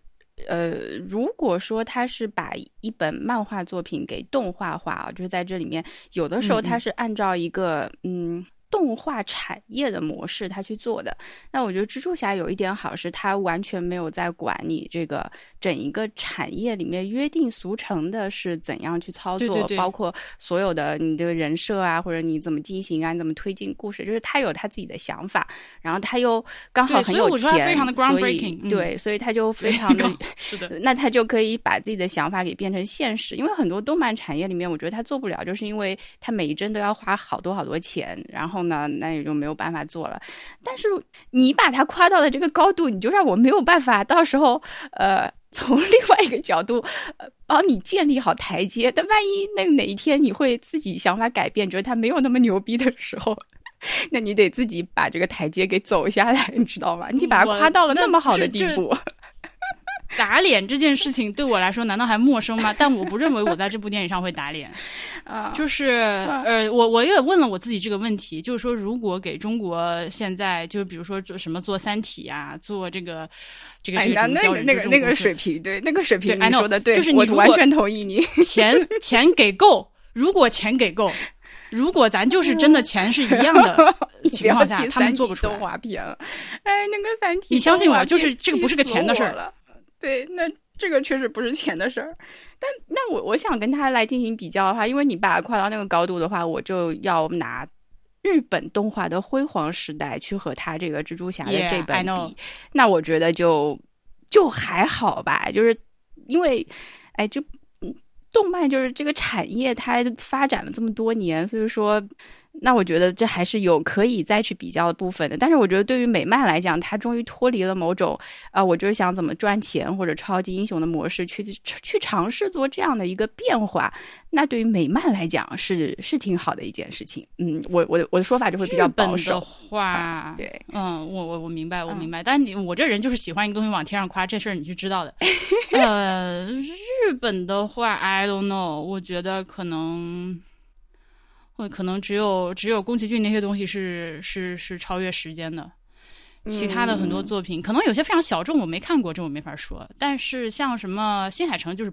呃，如果说他是把一本漫画作品给动画化啊，就是在这里面有的时候他是按照一个嗯。动画产业的模式，他去做的。那我觉得蜘蛛侠有一点好，是他完全没有在管你这个整一个产业里面约定俗成的是怎样去操作，对对对包括所有的你这个人设啊，或者你怎么进行啊，你怎么推进故事，就是他有他自己的想法，然后他又刚好很有钱，所以 groundbreaking，嗯对，所以他就非常的是的，<laughs> 那他就可以把自己的想法给变成现实。因为很多动漫产业里面，我觉得他做不了，就是因为他每一帧都要花好多好多钱，然后呢，那也就没有办法做了。但是你把它夸到了这个高度，你就让我没有办法，到时候呃。<laughs> 从另外一个角度，呃，帮你建立好台阶。但万一那哪一天你会自己想法改变，觉得他没有那么牛逼的时候，<laughs> 那你得自己把这个台阶给走下来，你知道吗？你把它夸到了那那么好的地步，打脸这件事情对我来说难道还陌生吗？但我不认为我在这部电影上会打脸。<laughs> 啊，就是呃，我我也问了我自己这个问题，就是说，如果给中国现在就是比如说做什么做《三体》啊，做这个这个哎，这个那那个那个那个水平，对那个水平，你说的对，就是你完全同意你。钱钱给够，如果钱给够，如果咱就是真的钱是一样的 <laughs> 情况下，他们做不出来。画片了。哎，那个三体，你相信我就是这个不是个钱的事儿了。对，那这个确实不是钱的事儿。但那我我想跟他来进行比较的话，因为你把它跨到那个高度的话，我就要拿日本动画的辉煌时代去和他这个蜘蛛侠的这本比，那我觉得就就还好吧，就是因为哎，就嗯动漫就是这个产业，它发展了这么多年，所以说。那我觉得这还是有可以再去比较的部分的，但是我觉得对于美漫来讲，它终于脱离了某种啊，我就是想怎么赚钱或者超级英雄的模式去去尝试做这样的一个变化。那对于美漫来讲是是挺好的一件事情。嗯，我我我的说法就会比较保守。话对，嗯，我我我明白，我明白。但你我这人就是喜欢一个东西往天上夸，这事儿你是知道的。<laughs> 呃，日本的话，I don't know，我觉得可能。或可能只有只有宫崎骏那些东西是是是超越时间的，其他的很多作品可能有些非常小众，我没看过，这我没法说。但是像什么新海诚就是，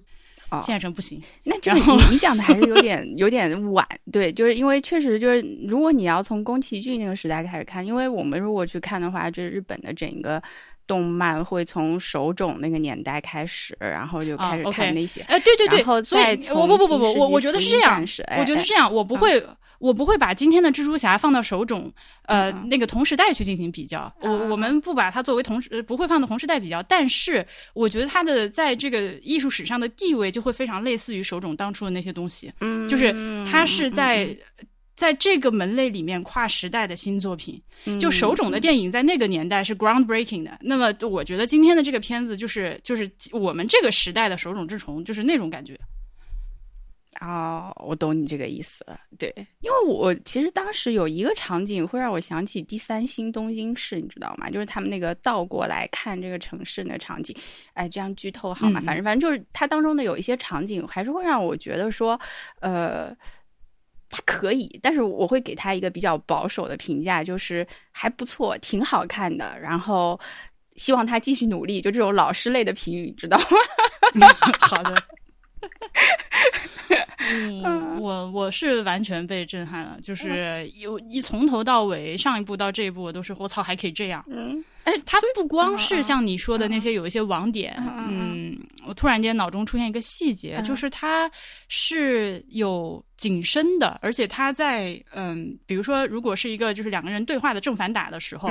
新海诚不行。那这个你讲的还是有点 <laughs> 有点晚，对，就是因为确实就是如果你要从宫崎骏那个时代开始看，因为我们如果去看的话，就是日本的整个。动漫会从手冢那个年代开始，然后就开始看那些。哎，对对对，然后再我不不不不，我我觉得是这样，我觉得是这样，我不会，我不会把今天的蜘蛛侠放到手冢呃那个同时代去进行比较。我我们不把它作为同时不会放到同时代比较，但是我觉得它的在这个艺术史上的地位就会非常类似于手冢当初的那些东西，嗯就是它是在。在这个门类里面，跨时代的新作品，就手冢的电影在那个年代是 groundbreaking 的。那么，我觉得今天的这个片子就是就是我们这个时代的手冢治虫，就是那种感觉。哦，我懂你这个意思了。对，因为我其实当时有一个场景会让我想起第三星东京市，你知道吗？就是他们那个倒过来看这个城市那个场景。哎，这样剧透好吗？反正反正就是它当中的有一些场景，还是会让我觉得说，呃。它可以，但是我会给他一个比较保守的评价，就是还不错，挺好看的。然后希望他继续努力，就这种老师类的评语，知道吗？<laughs> 好的。嗯，我我是完全被震撼了，就是有一从头到尾，上一部到这一部，我都是我操，还可以这样。嗯，哎，它不光是像你说的那些有一些网点，嗯，我突然间脑中出现一个细节，就是它是有景深的，而且它在嗯，比如说如果是一个就是两个人对话的正反打的时候。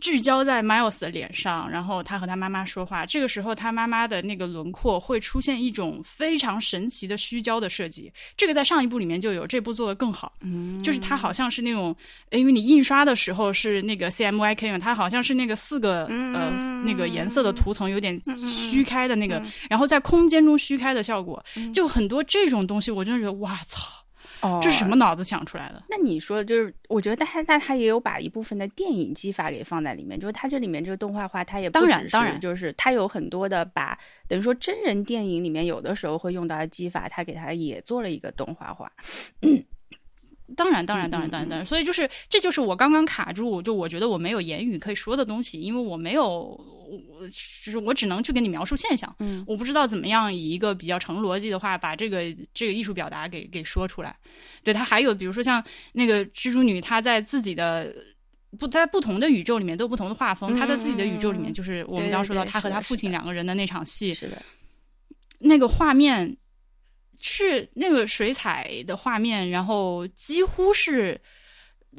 聚焦在 Miles 的脸上，然后他和他妈妈说话。这个时候，他妈妈的那个轮廓会出现一种非常神奇的虚焦的设计。这个在上一部里面就有，这部做的更好。嗯，就是它好像是那种，因为你印刷的时候是那个 CMYK 嘛，它好像是那个四个呃那个颜色的图层有点虚开的那个，然后在空间中虚开的效果，就很多这种东西，我真的觉得哇操！哦，这是什么脑子想出来的？那你说的就是，我觉得他但他也有把一部分的电影技法给放在里面，就是他这里面这个动画化，他也当然当然就是他有很多的把等于说真人电影里面有的时候会用到的技法，他给他也做了一个动画化。<coughs> 当然，当然，当然，当然，当然，所以就是，这就是我刚刚卡住，就我觉得我没有言语可以说的东西，因为我没有，我就是我只能去给你描述现象，嗯，我不知道怎么样以一个比较成逻辑的话把这个这个艺术表达给给说出来。对他还有比如说像那个蜘蛛女，她在自己的不在不同的宇宙里面都有不同的画风，她在自己的宇宙里面就是我们刚说到她和她父亲两个人的那场戏，是的，那个画面。是那个水彩的画面，然后几乎是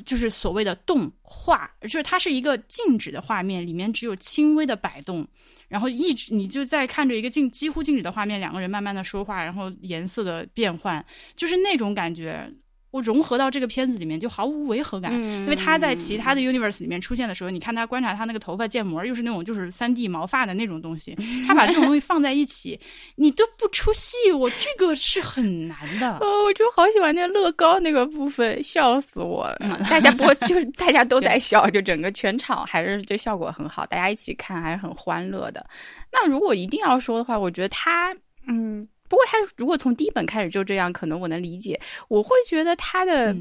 就是所谓的动画，就是它是一个静止的画面，里面只有轻微的摆动，然后一直你就在看着一个静几乎静止的画面，两个人慢慢的说话，然后颜色的变换，就是那种感觉。我融合到这个片子里面就毫无违和感，因为他在其他的 universe 里面出现的时候，你看他观察他那个头发建模，又是那种就是三 D 毛发的那种东西，<laughs> 他把这种东西放在一起，你都不出戏，我这个是很难的。哦，我就好喜欢那乐高那个部分，笑死我！大家不 <laughs> 就是大家都在笑，就整个全场还是这效果很好，大家一起看还是很欢乐的。那如果一定要说的话，我觉得他，嗯。不过他如果从第一本开始就这样，可能我能理解。我会觉得他的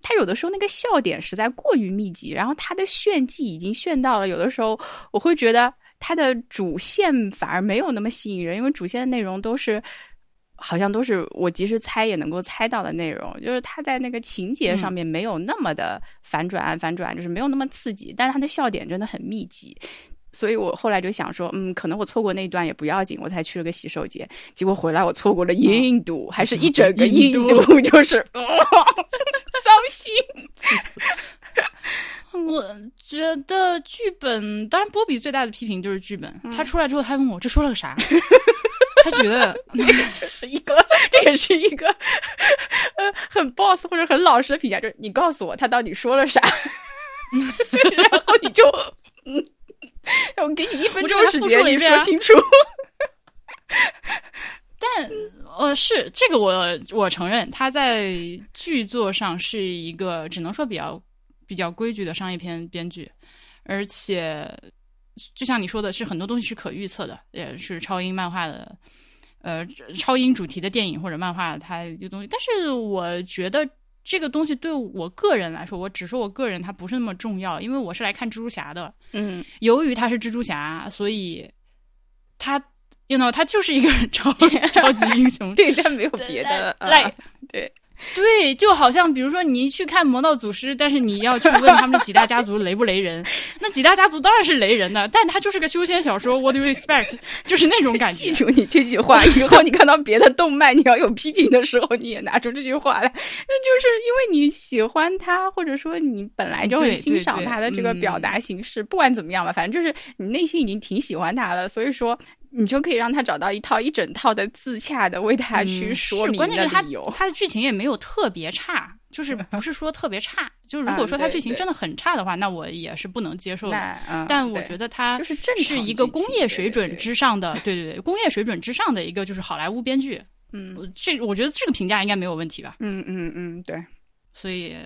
他有的时候那个笑点实在过于密集，然后他的炫技已经炫到了，有的时候我会觉得他的主线反而没有那么吸引人，因为主线的内容都是好像都是我即使猜也能够猜到的内容，就是他在那个情节上面没有那么的反转反转，就是没有那么刺激，但是他的笑点真的很密集。所以我后来就想说，嗯，可能我错过那一段也不要紧，我才去了个洗手间，结果回来我错过了印度，还是一整个 <laughs> 印度，<laughs> 就是 <laughs> 伤心。我觉得剧本，当然波比最大的批评就是剧本。他出来之后，他问我这说了个啥？他觉得这是一个，这也是一个呃很 boss 或者很老实的评价，就是你告诉我他到底说了啥，然后你就嗯，<laughs> 我给你一分钟时间，你说清楚。<laughs> 但呃，是这个我我承认，他在剧作上是一个只能说比较比较规矩的商业片编剧，而且就像你说的，是很多东西是可预测的，也是超英漫画的，呃，超英主题的电影或者漫画，它这个东西。但是我觉得这个东西对我个人来说，我只说我个人，它不是那么重要，因为我是来看蜘蛛侠的。嗯，由于他是蜘蛛侠，所以他。you know，他就是一个 <laughs> 超 <laughs> 超级英雄，对，他没有别的，来，对，<laughs> 对，就好像比如说你去看《魔道祖师》，但是你要去问他们几大家族雷不雷人，<laughs> 那几大家族当然是雷人的，但他就是个修仙小说，What do you expect？就是那种感觉。记住你这句话，以后你看到别的动漫，你要有批评的时候，你也拿出这句话来，那就是因为你喜欢他，或者说你本来就很欣赏他的这个表达形式，不管怎么样吧，反正就是你内心已经挺喜欢他了，所以说。你就可以让他找到一套一整套的自洽的为他去说明的理由。他的剧情也没有特别差，就是 <laughs> 不是说特别差。就是如果说他剧情真的很差的话，那我也是不能接受的。但我觉得他就是是一个工业水准之上的，对对对，工业水准之上的一个就是好莱坞编剧。嗯，这我觉得这个评价应该没有问题吧？嗯嗯嗯，对。所以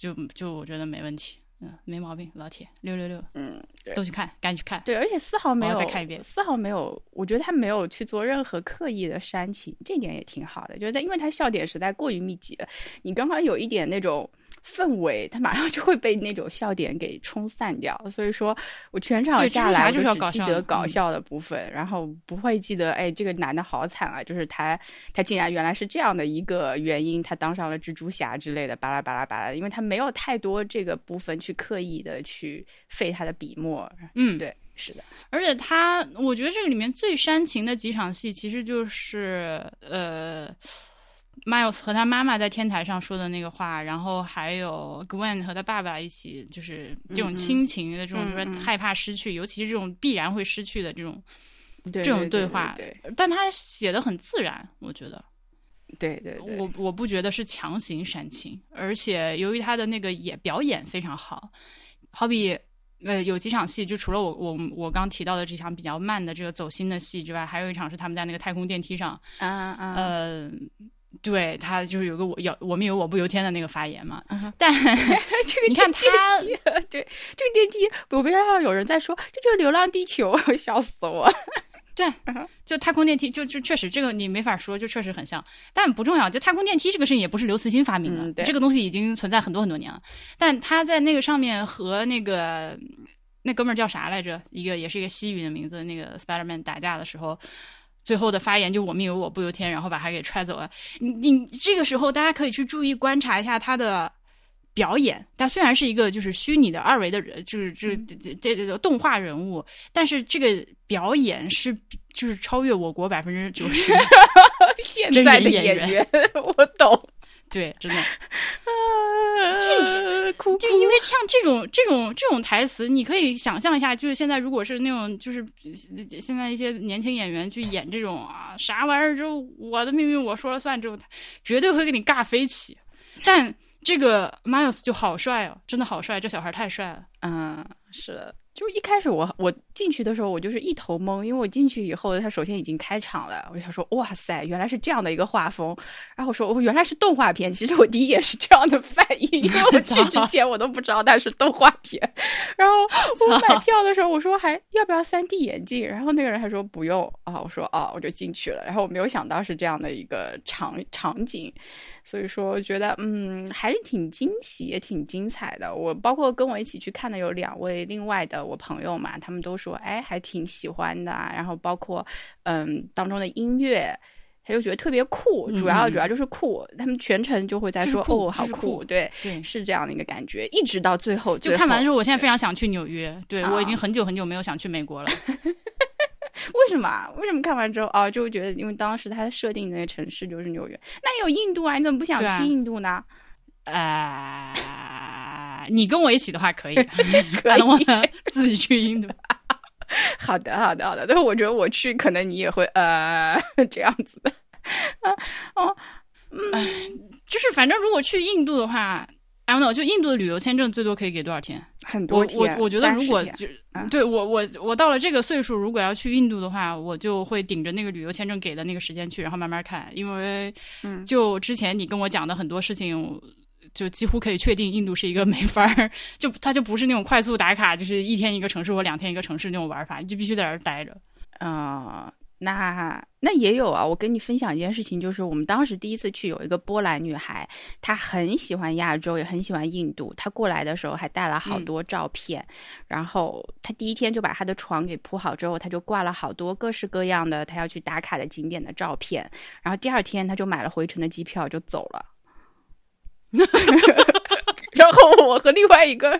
就就我觉得没问题。嗯，没毛病，老铁，六六六，嗯，都去看，赶紧去看。对，而且丝毫没有再看一遍，丝毫没有，我觉得他没有去做任何刻意的煽情，这点也挺好的。就是他，因为他笑点实在过于密集了，你刚刚有一点那种。氛围，他马上就会被那种笑点给冲散掉。所以说我全场下来就只记得搞笑的部分，然后不会记得哎，这个男的好惨啊！就是他，他竟然原来是这样的一个原因，他当上了蜘蛛侠之类的，巴拉巴拉巴拉。因为他没有太多这个部分去刻意的去费他的笔墨。嗯，对，是的。而且他，我觉得这个里面最煽情的几场戏，其实就是呃。Miles 和他妈妈在天台上说的那个话，然后还有 Gwen 和他爸爸一起，就是这种亲情的这种，就是害怕失去，尤其是这种必然会失去的这种这种对话。但他写的很自然，我觉得。对对，我我不觉得是强行煽情，而且由于他的那个演表演非常好，好比呃有几场戏，就除了我我我刚提到的这场比较慢的这个走心的戏之外，还有一场是他们在那个太空电梯上，啊啊，呃。对他就是有个我要我们有我不由天的那个发言嘛，但 <laughs> 这个你看他对这个电梯，我边上有人在说这就是《流浪地球》，笑死我。<laughs> 对，就太空电梯，就就确实这个你没法说，就确实很像，但不重要。就太空电梯这个事情也不是刘慈欣发明的，这个东西已经存在很多很多年了。但他在那个上面和那个那哥们儿叫啥来着？一个也是一个西语的名字，那个 Spiderman 打架的时候。最后的发言就我命由我不由天，然后把他给踹走了。你你这个时候大家可以去注意观察一下他的表演。他虽然是一个就是虚拟的二维的人，就是这这这这动画人物，但是这个表演是就是超越我国百分之九十 <laughs> <laughs> 现在的演员。我懂。对，真的，<laughs> 就哭，就因为像这种这种这种台词，你可以想象一下，就是现在如果是那种就是现在一些年轻演员去演这种啊啥玩意儿，就我的命运我说了算，这种绝对会给你尬飞起。但这个 Miles 就好帅哦，真的好帅，这小孩太帅了。嗯，是的。就一开始我我进去的时候，我就是一头懵，因为我进去以后，他首先已经开场了，我就想说，哇塞，原来是这样的一个画风。然后我说，我原来是动画片。其实我第一眼是这样的反应，因为我去之前我都不知道它是动画片。然后我买票的时候，我说还要不要三 D 眼镜？然后那个人还说不用啊。我说哦，我就进去了。然后我没有想到是这样的一个场场景。所以说，觉得嗯，还是挺惊喜，也挺精彩的。我包括跟我一起去看的有两位另外的我朋友嘛，他们都说哎，还挺喜欢的。然后包括嗯，当中的音乐，他就觉得特别酷，主要主要就是酷。他们全程就会在说哦，好酷，对，是这样的一个感觉。一直到最后，就看完之后，我现在非常想去纽约。对我已经很久很久没有想去美国了。<laughs> 为什么？为什么看完之后啊，就会觉得，因为当时他设定的那个城市就是纽约，那有印度啊，你怎么不想去印度呢？呃，你跟我一起的话可以，可以 <laughs> 自己去印度。<laughs> 好的，好的，好的。但是我觉得我去，可能你也会呃 <laughs> 这样子的。哦，嗯就是反正如果去印度的话，I don't know，就印度的旅游签证最多可以给多少天？很我多天，我我觉得如果就啊对我我我到了这个岁数，如果要去印度的话，我就会顶着那个旅游签证给的那个时间去，然后慢慢看，因为嗯就之前你跟我讲的很多事情。就几乎可以确定，印度是一个没法儿，就它就不是那种快速打卡，就是一天一个城市或两天一个城市那种玩法，你就必须在这儿待着。啊、那那也有啊。我跟你分享一件事情，就是我们当时第一次去，有一个波兰女孩，她很喜欢亚洲，也很喜欢印度。她过来的时候还带了好多照片，然后她第一天就把她的床给铺好之后，她就挂了好多各式各样的她要去打卡的景点的照片。然后第二天她就买了回程的机票就走了。<laughs> 然后我和另外一个，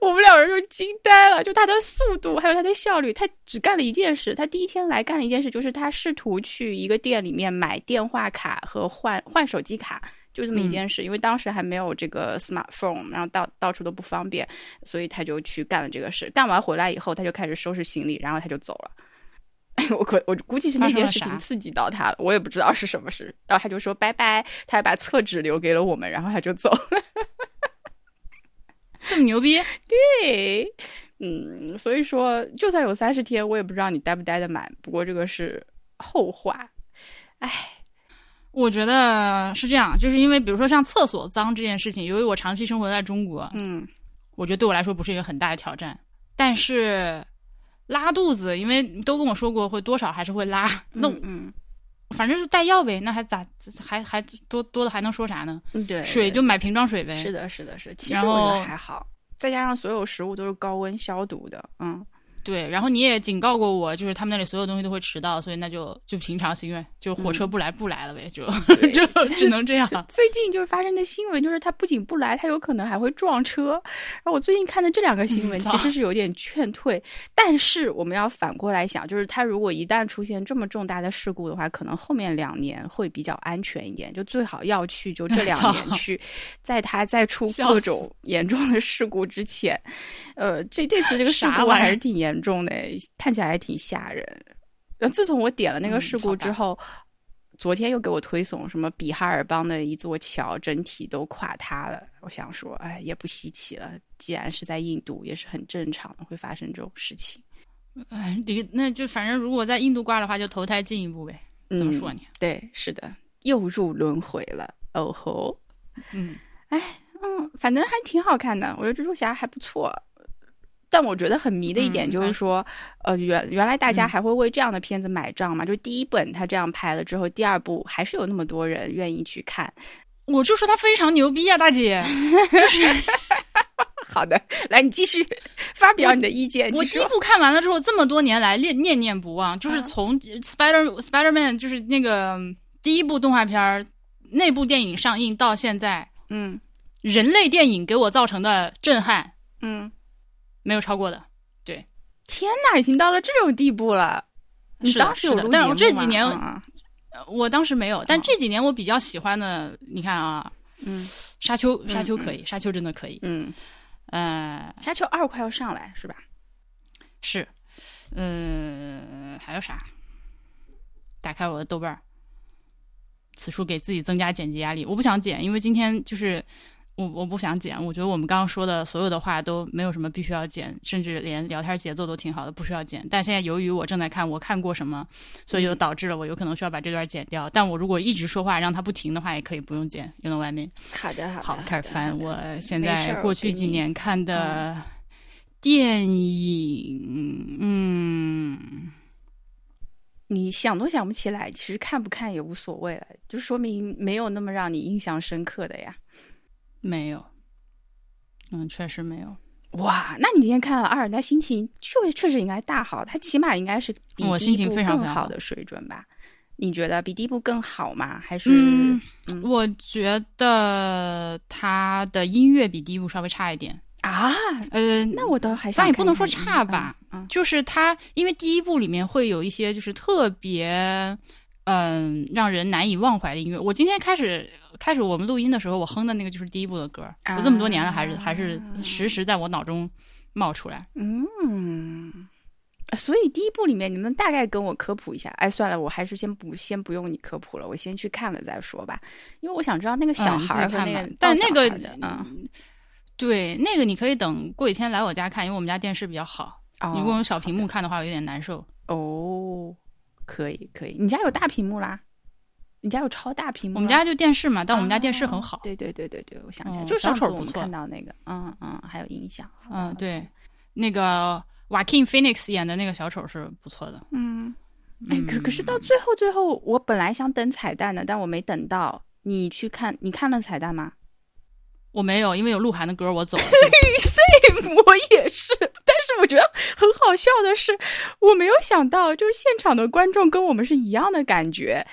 我们两人就惊呆了，就他的速度还有他的效率。他只干了一件事，他第一天来干了一件事，就是他试图去一个店里面买电话卡和换换手机卡，就这么一件事。因为当时还没有这个 smartphone，然后到到处都不方便，所以他就去干了这个事。干完回来以后，他就开始收拾行李，然后他就走了。<laughs> 我可我估计是那件事情刺激到他了，我也不知道是什么事。然后他就说拜拜，他还把厕纸留给了我们，然后他就走了。这么牛逼？对，嗯，所以说，就算有三十天，我也不知道你待不待得满。不过这个是后话。唉，我觉得是这样，就是因为比如说像厕所脏这件事情，由于我长期生活在中国，嗯我觉得对我来说不是一个很大的挑战。但是拉肚子，因为都跟我说过会多少还是会拉，<laughs> 那嗯嗯反正是带药呗，那还咋还还多多的还能说啥呢？嗯，对，水就买瓶装水呗。是的，是的，是。其实我觉得还好，再加上所有食物都是高温消毒的，嗯，对，然后你也警告过我，就是他们那里所有东西都会迟到，所以那就就平常心愿，就火车不来不来了呗，就 <laughs> 就只能这样。<laughs> 最近就是发生的新闻，就是他不仅不来，他有可能还会撞车。然后我最近看的这两个新闻，嗯其实是有点劝退。但是我们要反过来想，就是他如果一旦出现这么重大的事故的话，可能后面两年会比较安全一点。就最好要去，就这 <laughs> 两年去，在他再出各种严重的事故之前，呃，这这次这个事故啥玩意儿还是挺严重的，看起来还挺吓人。那，自从我点了那个嗯事故之后，昨天又给我推送什么比哈尔邦的一座桥整体都垮塌了。我想说，哎，也不稀奇了，既然是在印度，也是很正常的，会发生这种事情。哎，你那就反正如果在印度挂的话，就投胎进一步呗。怎么说嗯你？对，是的，又入轮回了。哦吼，嗯，哎嗯，反正还挺好看的，我觉得蜘蛛侠还不错。但我觉得很迷的一点就是说，呃，原原来大家嗯还会为这样的片子买账嘛？就第一本他这样拍了之后，第二部还是有那么多人愿意去看。我就说他非常牛逼啊，大姐！<laughs> 就是好的，来你继续 <laughs> 发表你的意见。我第一部看完了之后，这么多年来念念念不忘，就是啊从 Spider Spider Man 就是那个第一部动画片儿那部电影上映到现在，嗯人类电影给我造成的震撼嗯，没有超过的。对天哪，已经到了这种地步了。你当时有的但是我这几年我当时没有，但哦这几年我比较喜欢的，你看啊，嗯沙丘，嗯沙丘可以，沙丘真的可以。嗯，呃，沙丘二快要上来是吧？是，嗯、还有啥？打开我的豆瓣儿，此处给自己增加剪辑压力。我不想剪，因为今天就是我我不想剪。我觉得我们刚刚说的所有的话都没有什么必须要剪，甚至连聊天节奏都挺好的，不需要剪。但现在由于我正在看我看过什么，所以就导致了我有可能需要把这段剪掉。但我如果一直说话让它不停的话，也可以不用剪，用到外面。好的好好，开始翻我现在儿过去几年看的电影，嗯，你想都想不起来，其实看不看也无所谓了，就说明没有那么让你印象深刻的呀。没有，嗯，确实没有。哇，那你今天看了二，那心情确确实应该大好，他起码应该是比我第一部心情非常好好的水准吧？你觉得比第一部更好吗？还是、嗯嗯我觉得他的音乐比第一部稍微差一点。啊？呃，那我倒还想但也不能说差吧，嗯就是他，因为第一部里面会有一些就是特别。嗯，让人难以忘怀的音乐。我今天开始开始我们录音的时候，我哼的那个就是第一部的歌。啊我这么多年了，还是还是时时在我脑中冒出来。嗯，所以第一部里面，你们大概跟我科普一下。哎，算了，我还是先不先不用你科普了，我先去看了再说吧。因为我想知道那个小孩和那个，但那个，嗯，对，那个你可以等过几天来我家看，因为我们家电视比较好。你如果用小屏幕看的话，有点难受。哦，可以可以，你家有大屏幕啦？你家有超大屏幕？我们家就电视嘛，但我们家电视很好。对对对对对，我想起来，就上次我们看到那个，嗯嗯，还有音响。嗯，对，那个瓦 King Phoenix 演的那个小丑是不错的。嗯，哎，可可是到最后最后，我本来想等彩蛋的，但我没等到。你去看，你看了彩蛋吗？我没有，因为有鹿晗的歌，我走了。<laughs> Same，我也是。但是我觉得很好笑的是，我没有想到，就是现场的观众跟我们是一样的感觉。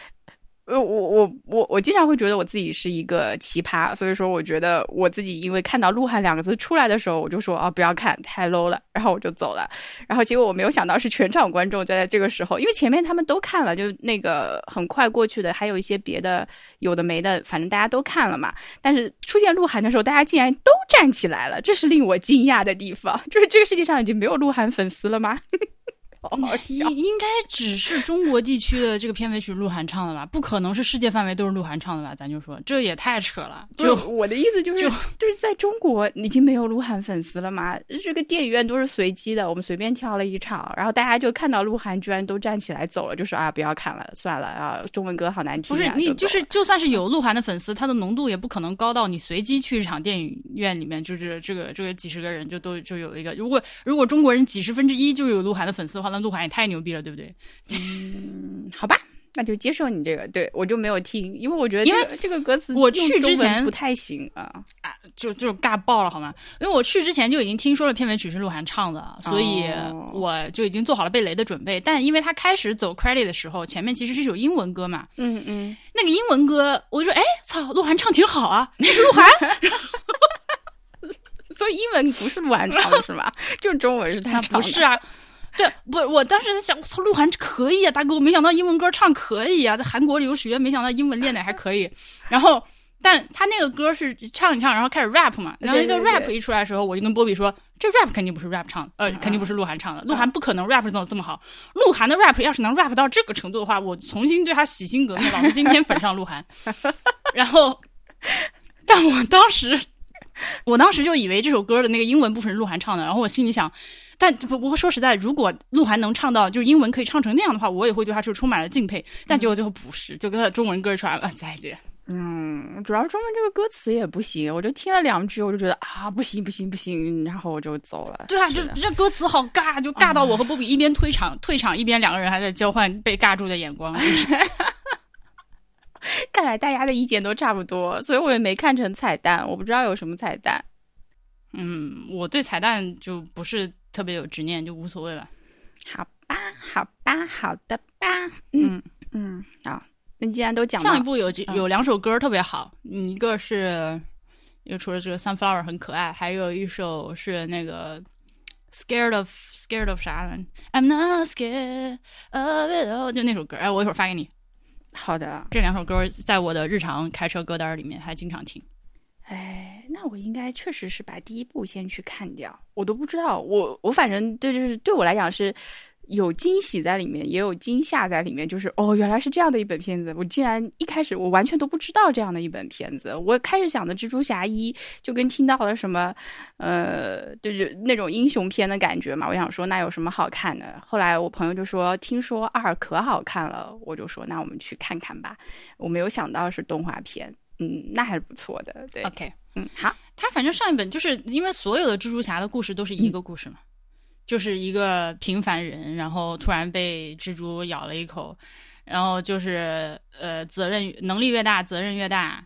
呃，我我我我经常会觉得我自己是一个奇葩，所以说我觉得我自己因为看到鹿晗两个字出来的时候，我就说啊不要看太 low 了，然后我就走了。然后结果我没有想到是全场观众就在这个时候，因为前面他们都看了，就那个很快过去的，还有一些别的有的没的，反正大家都看了嘛。但是出现鹿晗的时候，大家竟然都站起来了，这是令我惊讶的地方。就是这个世界上已经没有鹿晗粉丝了吗？<laughs> 应应该只是中国地区的这个片尾曲鹿晗唱的吧？不可能是世界范围都是鹿晗唱的吧？咱就说这也太扯了。就我的意思就是，就是在中国已经没有鹿晗粉丝了嘛？这个电影院都是随机的，我们随便挑了一场，然后大家就看到鹿晗居然都站起来走了，就说啊不要看了，算了啊，中文歌好难听。不是你就是就算是有鹿晗的粉丝，他的浓度也不可能高到你随机去一场电影院里面，就是这个这个几十个人就都就有一个。如果如果中国人几十分之一就有鹿晗的粉丝的话，那鹿晗也太牛逼。了，对不对？嗯，好吧，那就接受你这个。对我就没有听，因为我觉得因为这个歌词我去之前不太行啊啊，就就尬爆了，好吗？因为我去之前就已经听说了片尾曲是鹿晗唱的，所以我就已经做好了被雷的准备。但因为他开始走 credit 的时候，前面其实是一首英文歌嘛，嗯嗯，那个英文歌，我就说，哎，操，鹿晗唱挺好啊，这是鹿晗，所以英文不是鹿晗唱的是吗？<laughs> 就中文是他 <laughs> 唱的，不是啊。<laughs> 对，不，我当时在想，我操，鹿晗可以啊，大哥，我没想到英文歌唱可以啊，在韩国留学，没想到英文练的还可以。然后，但他那个歌是唱一唱，然后开始 rap 嘛，然后那个 rap 一出来的时候，我就跟波比说，这 rap 肯定不是 rap 唱的，呃，肯定不是鹿晗唱的，鹿晗不可能 rap 做的这么好。鹿晗的 rap 要是能 rap 到这个程度的话，我重新对他洗心革面，老子今天粉上鹿晗。<laughs> 然后，但我当时，我当时就以为这首歌的那个英文部分是鹿晗唱的，然后我心里想。但不不过说实在，如果鹿晗能唱到就是英文可以唱成那样的话，我也会对他是充满了敬佩。但结果最后不是，就跟他中文歌出来了，再见。嗯，主要中文这个歌词也不行，我就听了两句，我就觉得啊，不行不行不行，然后我就走了。对啊，就这歌词好尬，就尬到我和波比一边退场退场，一边两个人还在交换被尬住的眼光。<laughs> 看来大家的意见都差不多，所以我也没看成彩蛋，我不知道有什么彩蛋。嗯，我对彩蛋就不是。特别有执念就无所谓了，好吧，好吧，好的吧，嗯嗯，好，那既然都讲上一部有有两首歌特别好，嗯一个是，又除了这个 Sunflower 很可爱，还有一首是那个 Scared of Scared of 啥的，I'm not scared of it all，就那首歌，哎，我一会儿发给你。好的，这两首歌在我的日常开车歌单里面还经常听。哎，那我应该确实是把第一部先去看掉。我都不知道，我我反正对，就是对我来讲是有惊喜在里面，也有惊吓在里面。就是哦，原来是这样的一本片子，我竟然一开始我完全都不知道这样的一本片子。我开始想的蜘蛛侠一就跟听到了什么，呃，就是那种英雄片的感觉嘛。我想说那有什么好看的？后来我朋友就说听说二可好看了，我就说那我们去看看吧。我没有想到是动画片。嗯，那还是不错的。对，OK，嗯，好，他反正上一本就是因为所有的蜘蛛侠的故事都是一个故事嘛，就是一个平凡人，然后突然被蜘蛛咬了一口，然后就是呃，责任能力越大，责任越大，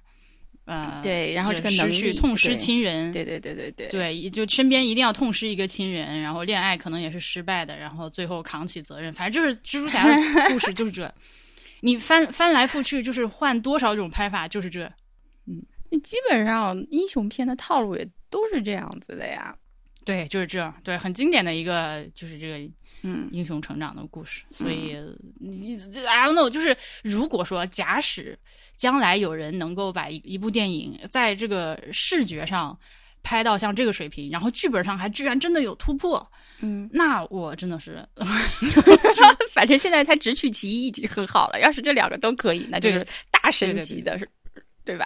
呃，对，然后这个失去痛失亲人，对对对对对，对，就身边一定要痛失一个亲人，然后恋爱可能也是失败的，然后最后扛起责任，反正就是蜘蛛侠的故事就是这，你翻翻来覆去就是换多少种拍法就是这。嗯，基本上英雄片的套路也都是这样子的呀。对，就是这样，对，很经典的一个就是这个嗯英雄成长的故事。所以你 I don't know，就是如果说假使将来有人能够把一一部电影在这个视觉上拍到像这个水平，然后剧本上还居然真的有突破，嗯，那我真的是 <laughs> <laughs> 反正现在他只取其一已经很好了。要是这两个都可以，那就是大神级的，是对吧？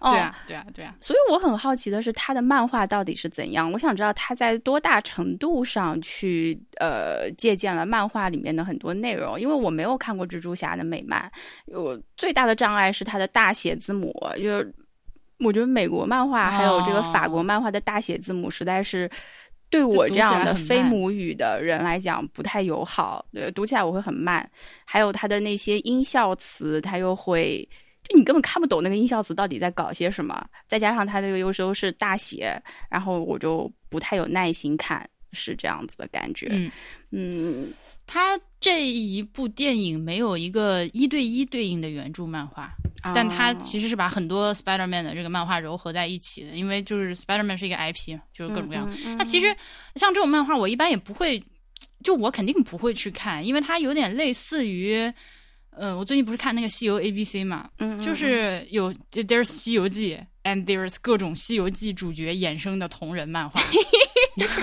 哦对啊，对啊，对啊。所以我很好奇的是，他的漫画到底是怎样？我想知道他在多大程度上去呃借鉴了漫画里面的很多内容，因为我没有看过蜘蛛侠的美漫，我最大的障碍是他的大写字母，就是我觉得美国漫画还有这个法国漫画的大写字母实在是。对我这样的非母语的人来讲不太友好，对，读起来我会很慢。还有它的那些音效词，它又会就你根本看不懂那个音效词到底在搞些什么，再加上它这个有时候是大写，然后我就不太有耐心看，是这样子的感觉。嗯嗯，他这一部电影没有一个一对一对应的原著漫画，但它其实实是把很多 Spider-Man 的这个漫画糅合在一起的，因为就是 Spider-Man 是一个 IP，就是各种各样。那其实像这种漫画，我一般也不会，就我肯定不会去看，因为它有点类似于，呃，我最近不是看那个《西游 A B C》嘛，嗯就是有 There's 西游记，and there's 各种西游记主角衍生的同人漫画。<laughs>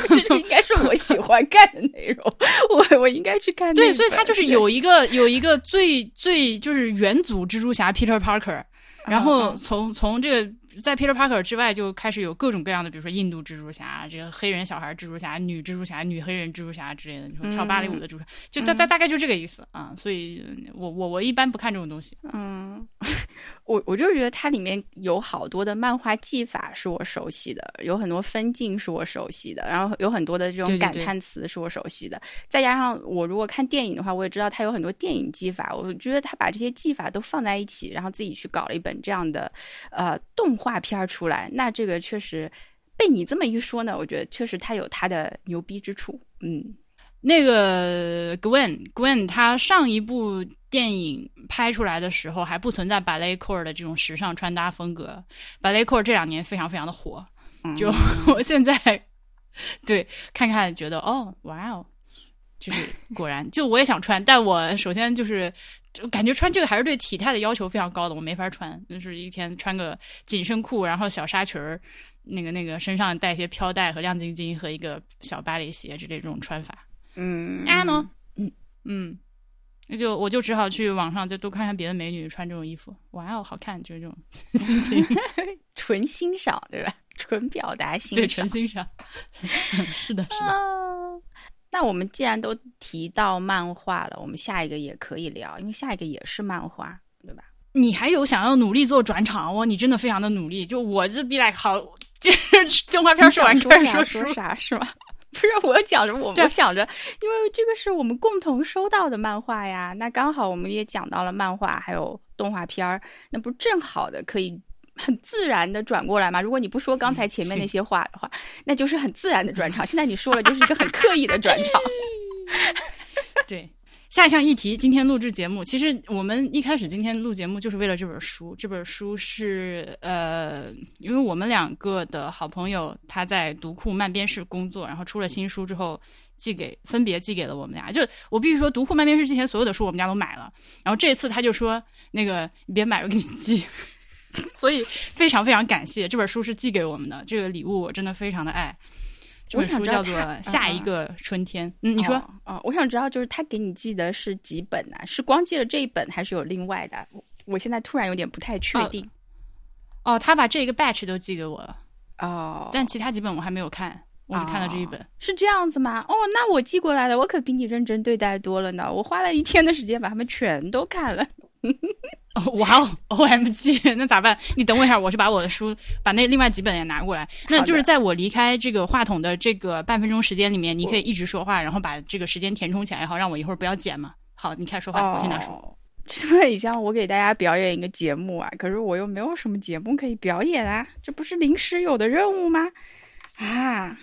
这个应该是我喜欢看的内容，我我应该去看对，所以它就是有一个有一个最最就是元祖蜘蛛侠 Peter Parker，然后嗯从从这个在 Peter Parker 之外就开始有各种各样的，比如说印度蜘蛛侠、这个黑人小孩蜘蛛侠、女蜘蛛侠、女黑人蜘蛛侠之类的，你说跳芭蕾舞的蜘蛛侠，就大大大概就这个意思啊。所以我我我一般不看这种东西。嗯，我我就是觉得它里面有好多的漫画技法是我熟悉的，有很多分镜是我熟悉的，然后有很多的这种感叹词是我熟悉的。再加上我如果看电影的话，我也知道它有很多电影技法。我觉得他把这些技法都放在一起，然后自己去搞了一本这样的呃动画片儿出来，那这个确实被你这么一说呢，我觉得确实它有它的牛逼之处。嗯那个 Gwen Gwen，她上一部电影拍出来的时候还不存在 ballet core 的这种时尚穿搭风格，ballet core 这两年非常非常的火，就我现在对看看觉得哦，哇哦，就是果然，就我也想穿，但我首先就是就感觉穿这个还是对体态的要求非常高的，我没法穿，就是一天穿个紧身裤，然后小纱裙儿，那个那个身上带一些飘带和亮晶晶和一个小芭蕾鞋之类这种穿法。嗯啊喏，嗯嗯，那就我就只好去网上就多看看别的美女穿这种衣服，哇哦，好看，就是这种 <laughs> 心情，纯欣赏对吧？纯表达欣对，赏纯。欣赏。<laughs> 是的，是的。啊，那我们既然都提到漫画了，我们下一个也可以聊，因为下一个也是漫画，对吧？你还有想要努力做转场哦？你真的非常的努力。就我这 be like 好，这 <laughs> 动画片说完开始说书说，啥是吗？不是我讲着我，对啊我想着，因为这个是我们共同收到的漫画呀，那刚好我们也讲到了漫画还有动画片儿，那不正好的可以很自然的转过来吗？如果你不说刚才前面那些话的话，<laughs> 那就是很自然的转场。现在你说了，就是一个很刻意的转场。<laughs> 对。下一项议题，今天录制节目，其实我们一开始今天录节目就是为了这本书。这本书是呃，因为我们两个的好朋友他在读库漫编室工作，然后出了新书之后寄给分别寄给了我们俩。就我必须说，读库漫编室之前所有的书我们家都买了，然后这次他就说那个你别买，我给你寄。所以非常非常感谢这本书是寄给我们的，这个礼物我真的非常的爱。这本我想知道书叫做《下一个春天》。嗯，你说。哦哦，我想知道，就是他给你寄的是几本呢、是光寄了这一本，还是有另外的？我我现在突然有点不太确哦定。哦，他把这一个 batch 都寄给我了，哦，但其他几本我还没有看，我只看了这一本。是这样子吗？哦，那我寄过来的，我可比你认真对待多了呢。我花了一天的时间把它们全都看了。哦，哇哦，O M G，那咋办？你等我一下，我去把我的书，把那另外几本也拿过来。那就是在我离开这个话筒的这个半分钟时间里面，你可以一直说话，然后把这个时间填充起来，然后让我一会儿不要剪嘛。好，你开始说话，我去拿书。哦，<laughs> 这么很像我给大家表演一个节目啊，可是我又没有什么节目可以表演啊，这不是临时有的任务吗？啊，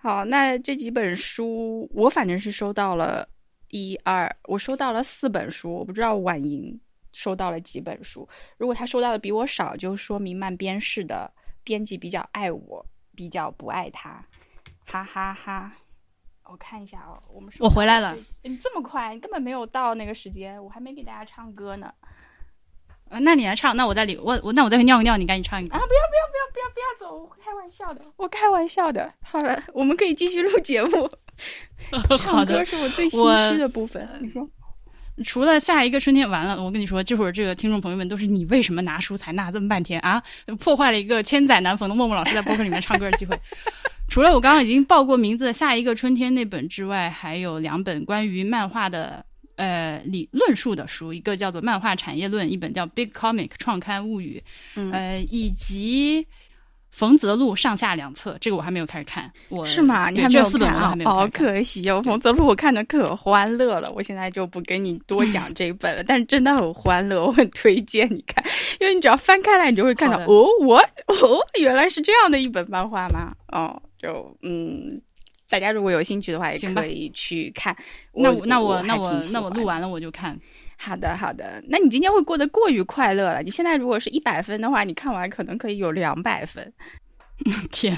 好，那这几本书我反正是收到了一二，我收到了四本书，我不知道婉莹收到了几本书。如果她收到的比我少，就说明漫编室的编辑比较爱我，比较不爱他，哈哈哈我看一下哦，我们收到我回来了。你这么快，你根本没有到那个时间，我还没给大家唱歌呢。呃那你来唱，那我再里我我那我再去尿个尿，你赶紧唱一个啊！不要不要不要不要不要走！我开玩笑的，我开玩笑的。好了，我们可以继续录节目。<laughs> 唱歌。是我最心虚的部分。你说除了下一个春天，完了，我跟你说，这会儿这个听众朋友们都是你为什么拿书才拿这么半天啊？破坏了一个千载难逢的默默老师在播客里面唱歌的机会。<laughs> 除了我刚刚已经报过名字的《下一个春天》那本之外，还有两本关于漫画的呃理论述的书，一个叫做《漫画产业论》，一本叫《Big Comic 创刊物语》，嗯呃，以及。冯泽路上下两册，这个我还没有开始看。我是吗？你还没有看啊好。可惜哦，冯泽路我看的可欢乐了，我现在就不跟你多讲 <laughs> 这一本了，但是真的很欢乐，我很推荐你看，因为你只要翻开来，你就会看到哦，我哦，原来是这样的一本漫画吗？哦，就嗯。大家如果有兴趣的话，也可以去看。那我那我那我那我录完了我就看。好的，好的。那你今天会过得过于快乐了。你现在如果是一百分的话，你看完可能可以有两百分。<laughs> 天，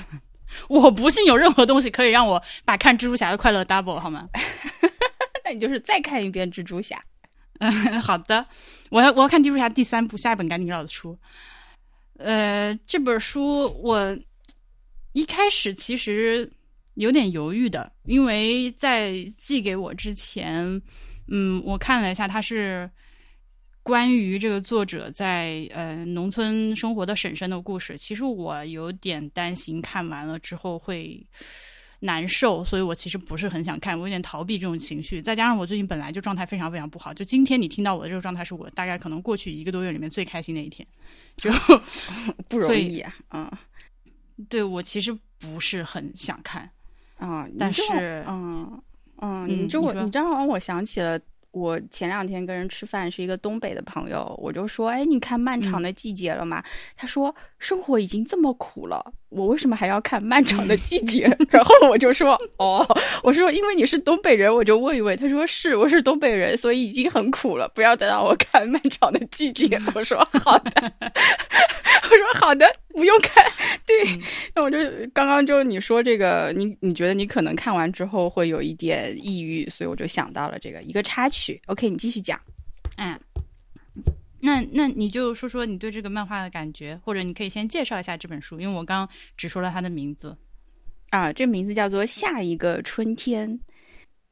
我不信有任何东西可以让我把看蜘蛛侠的快乐 double 好吗？<laughs> 那你就是再看一遍蜘蛛侠。嗯，<laughs> 好的，我要我要看蜘蛛侠第三部，下一本赶紧给老子出。呃，这本书我一开始其实有点犹豫的，因为在寄给我之前，嗯，我看了一下，它是关于这个作者在呃农村生活的婶婶的故事。其实我有点担心看完了之后会难受，所以我其实不是很想看，我有点逃避这种情绪。再加上我最近本来就状态非常非常不好，就今天你听到我的这个状态，是我大概可能过去一个多月里面最开心的一天。就 <laughs> 不容易啊，嗯对我其实不是很想看，啊，但是嗯嗯，嗯你这我你这让我想起了。我前两天跟人吃饭，是一个东北的朋友，我就说：“哎，你看《漫长的季节》了吗？”他说：“生活已经这么苦了，我为什么还要看《漫长的季节》？<laughs> ”然后我就说：“哦，我说因为你是东北人，我就问一问。”他说：“是，我是东北人，所以已经很苦了，不要再让我看《漫长的季节》。”我说：“好的。<laughs> ”我说：“好的，不用看。”对，嗯那我就刚刚就你说这个，你你觉得你可能看完之后会有一点抑郁，所以我就想到了这个一个插曲。OK，你继续讲。嗯。那那你就说说你对这个漫画的感觉，或者你可以先介绍一下这本书，因为我刚刚只说了它的名字。啊，这名字叫做《下一个春天》。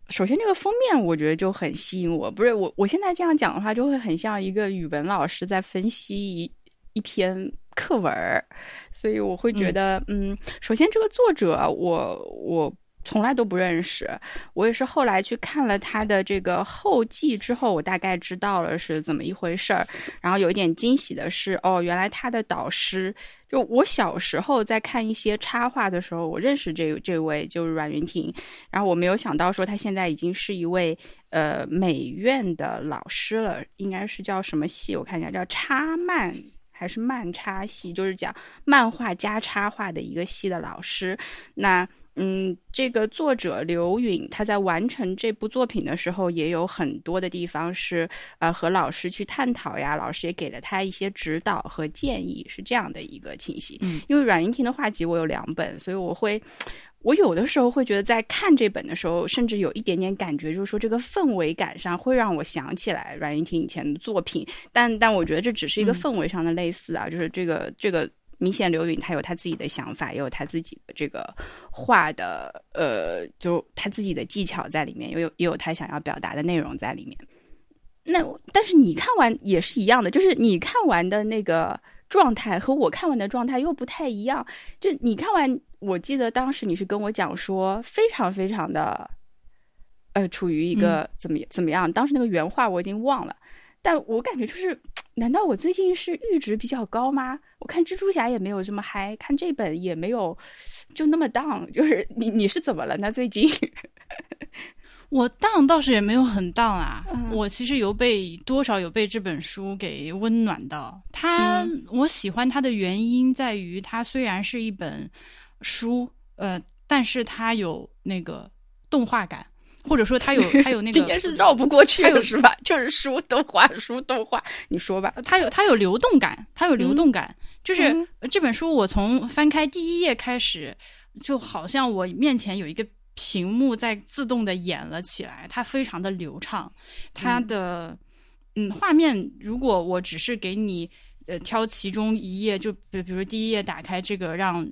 首先，这个封面我觉得就很吸引我。不是我，我现在这样讲的话，就会很像一个语文老师在分析一一篇课文儿，所以我会觉得，嗯首先这个作者我我从来都不认识，我也是后来去看了他的这个后记之后，我大概知道了是怎么一回事儿。然后有一点惊喜的是，哦，原来他的导师。就我小时候在看一些插画的时候，我认识这这位就是阮云婷，然后我没有想到说他现在已经是一位呃美院的老师了，应该是叫什么系？我看一下，叫插漫还是漫插系，就是讲漫画加插画的一个系的老师。那嗯，这个作者刘允他在完成这部作品的时候，也有很多的地方是呃和老师去探讨呀，老师也给了他一些指导和建议，是这样的一个情形。嗯，因为阮云婷的画集我有两本，所以我会。我有的时候会觉得，在看这本的时候，甚至有一点点感觉，就是说这个氛围感上会让我想起来阮云婷以前的作品，但但我觉得这只是一个嗯氛围上的类似啊，就是这个这个明显刘允他有他自己的想法，也有他自己的这个画的呃，就他自己的技巧在里面，也有也有他想要表达的内容在里面。那但是你看完也是一样的，就是你看完的那个状态和我看完的状态又不太一样。就你看完，我记得当时你是跟我讲说，非常非常的，呃，处于一个怎么、怎么样？当时那个原话我已经忘了，但我感觉就是，难道我最近是阈值比较高吗？我看蜘蛛侠也没有这么嗨，看这本也没有就那么 down。就是你你是怎么了？那最近？我荡倒是也没有很荡啊，嗯我其实有被多少有被这本书给温暖到。它、嗯我喜欢它的原因在于，它虽然是一本书，呃，但是它有那个动画感，或者说它有它有那个 <laughs> 今天是绕不过去了是吧？就是书动画，书动画，你说吧。它有它有流动感，它有流动感，就是、嗯这本书我从翻开第一页开始，就好像我面前有一个屏幕在自动的演了起来，它非常的流畅，它的、嗯，画面如果我只是给你呃挑其中一页，就比比如第一页打开这个让，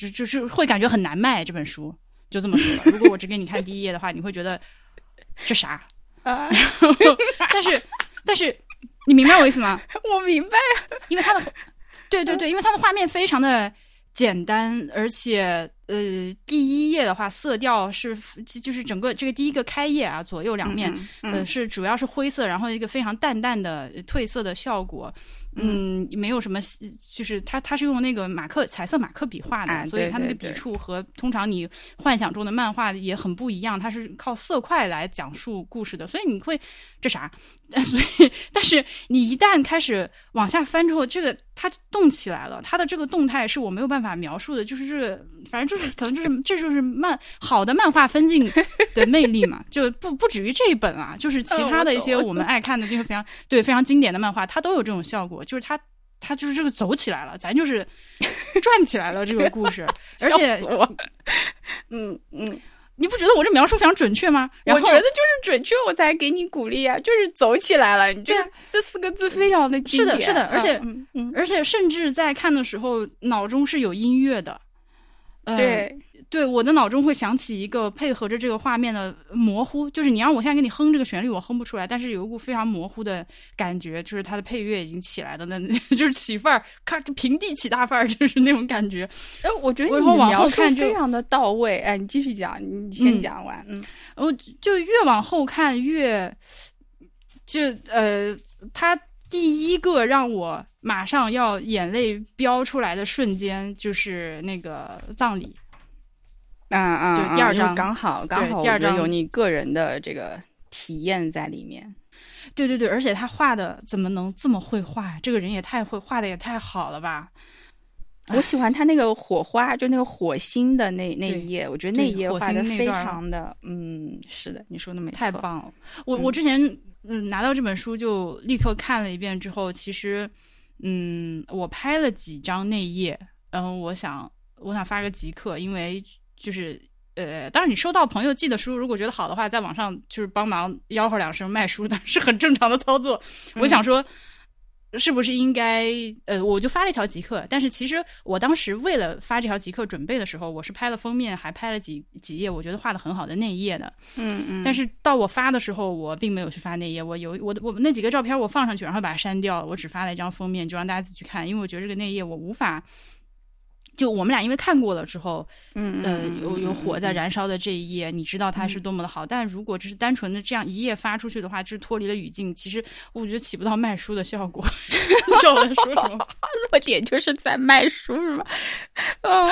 就就是会感觉很难卖这本书，就这么说吧。如果我只给你看第一页的话，你会觉得这啥？啊，<laughs> 但是但是你明白我意思吗？<laughs> 我明白。因为它的，对对对，因为它的画面非常的简单，而且呃，第一页的话色调是就是整个这个第一个开页啊，左右两面嗯呃是主要是灰色，然后一个非常淡淡的褪色的效果。嗯，没有什么，就是它它是用那个马克彩色马克笔画的，啊所以它那个笔触和通常你幻想中的漫画也很不一样，它是靠色块来讲述故事的，所以你会这啥？<laughs> 所以但是你一旦开始往下翻之后，这个它动起来了，它的这个动态是我没有办法描述的，就是这个，反正就是可能就是 <laughs> 这就是漫好的漫画分镜的魅力嘛，就不不止于这一本啊，就是其他的一些嗯我们爱看的这个非常对非常经典的漫画，它都有这种效果，就是它。它就是这个走起来了，咱就是转起来了这个故事，<laughs> 而且我，嗯 <laughs> 嗯，你不觉得我这描述非常准确吗？然后我觉得就是准确，我才给你鼓励啊，就是走起来了。你这啊这四个字非常的经是的典是的而且嗯嗯，而且甚至在看的时候，脑中是有音乐的。呃、对，对，我的脑中会想起一个配合着这个画面的模糊，就是你让我现在给你哼这个旋律，我哼不出来，但是有一股非常模糊的感觉，就是它的配乐已经起来了，那 <laughs> 就是起范儿，咔平地起大范儿，就是那种感觉。哎，我觉得你描述后看就非常的到位。哎，你继续讲，你先嗯讲完。嗯我就越往后看越，就呃，他第一个让我马上要眼泪飙出来的瞬间，就是那个葬礼。啊啊，就第二章刚好刚好，第二章有你个人的这个体验在里面。对对对，而且他画的怎么能这么会画？这个人也太会画的也太好了吧！我喜欢他那个火花，就那个火星的那那一页，我觉得那一页画的非常的，嗯，是的，你说的没错，太棒了。我嗯我之前嗯拿到这本书就立刻看了一遍之后，其实嗯我拍了几张内页，嗯我想我想发个即刻，因为就是呃，当然你收到朋友寄的书，如果觉得好的话，在网上就是帮忙吆喝两声卖书，但是很正常的操作。我想说。是不是应该？呃，我就发了一条即刻，但是其实我当时为了发这条即刻准备的时候，我是拍了封面，还拍了几几页，我觉得画的很好的内页的。嗯嗯，但是到我发的时候，我并没有去发那页，我有我的我那几个照片我放上去，然后把它删掉了，我只发了一张封面，就让大家自己去看，因为我觉得这个内页我无法。就我们俩因为看过了之后，嗯呃，有有火在燃。烧的这一页，你知道它是多么的好。但如果只是单纯的这样一页发出去的话，就是脱离了语境，其实我觉得起不到卖书的效果。<laughs> 你知道我在说什么吗？<laughs> 落点就是在卖书是吗？啊，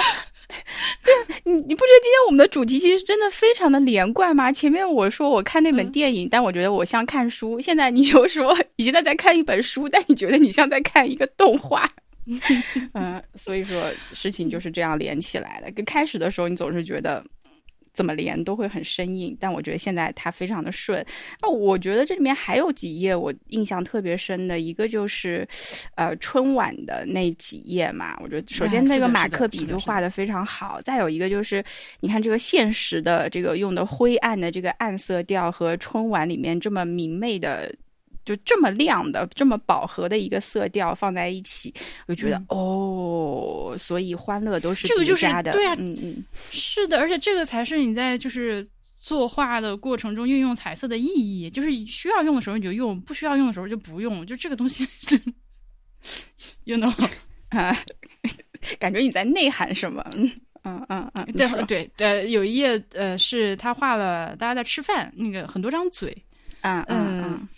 对，你你不觉得今天我们的主题其实真的非常的连贯吗？前面我说我看那本嗯电影，但我觉得我像看书，现在你又说你现在在看一本书，但你觉得你像在看一个动画。<laughs> 嗯，所以说事情就是这样连起来的。跟开始的时候，你总是觉得怎么连都会很生硬，但我觉得现在它非常的顺。啊，我觉得这里面还有几页我印象特别深的，一个就是呃春晚的那几页嘛。我觉得首先哎那个马克笔就画的非常好，再有一个就是你看这个现实的这个用的灰暗的这个暗色调和春晚里面这么明媚的。就这么亮的、这么饱和的一个色调放在一起，我就觉得、嗯哦，所以欢乐都是这个就是的，对啊嗯嗯，是的，而且这个才是你在就是作画的过程中运用彩色的意义，就是需要用的时候你就用，不需要用的时候就不用。就这个东西，<laughs> you know，<laughs> 啊，<laughs> 感觉你在内涵什么？嗯嗯嗯嗯，对对对，有一页呃是他画了大家在吃饭，那个很多张嘴，嗯嗯嗯，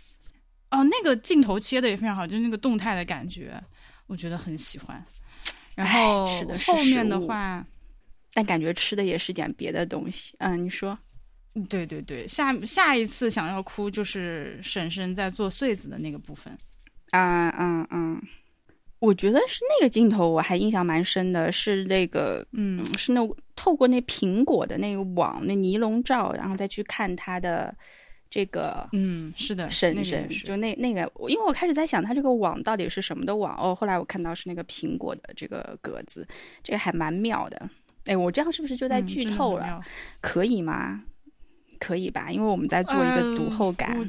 哦，那个镜头切的也非常好，就是那个动态的感觉，我觉得很喜欢。然哎后后面的话，但感觉吃的也是点别的东西。嗯，你说，对对对，下下一次想要哭就是婶婶在做穗子的那个部分。啊嗯嗯，我觉得是那个镜头我还印象蛮深的，是那个嗯，是那透过那苹果的那个网那尼龙罩，然后再去看它的这个嗯，是的，那婶婶，个也是就那那个，因为我开始在想它这个网到底是什么的网哦，后来我看到是那个苹果的这个格子，这个还蛮妙的。哎，我这样是不是就在嗯剧透了？可以吗？可以吧？因为我们在做一个读呃后感。我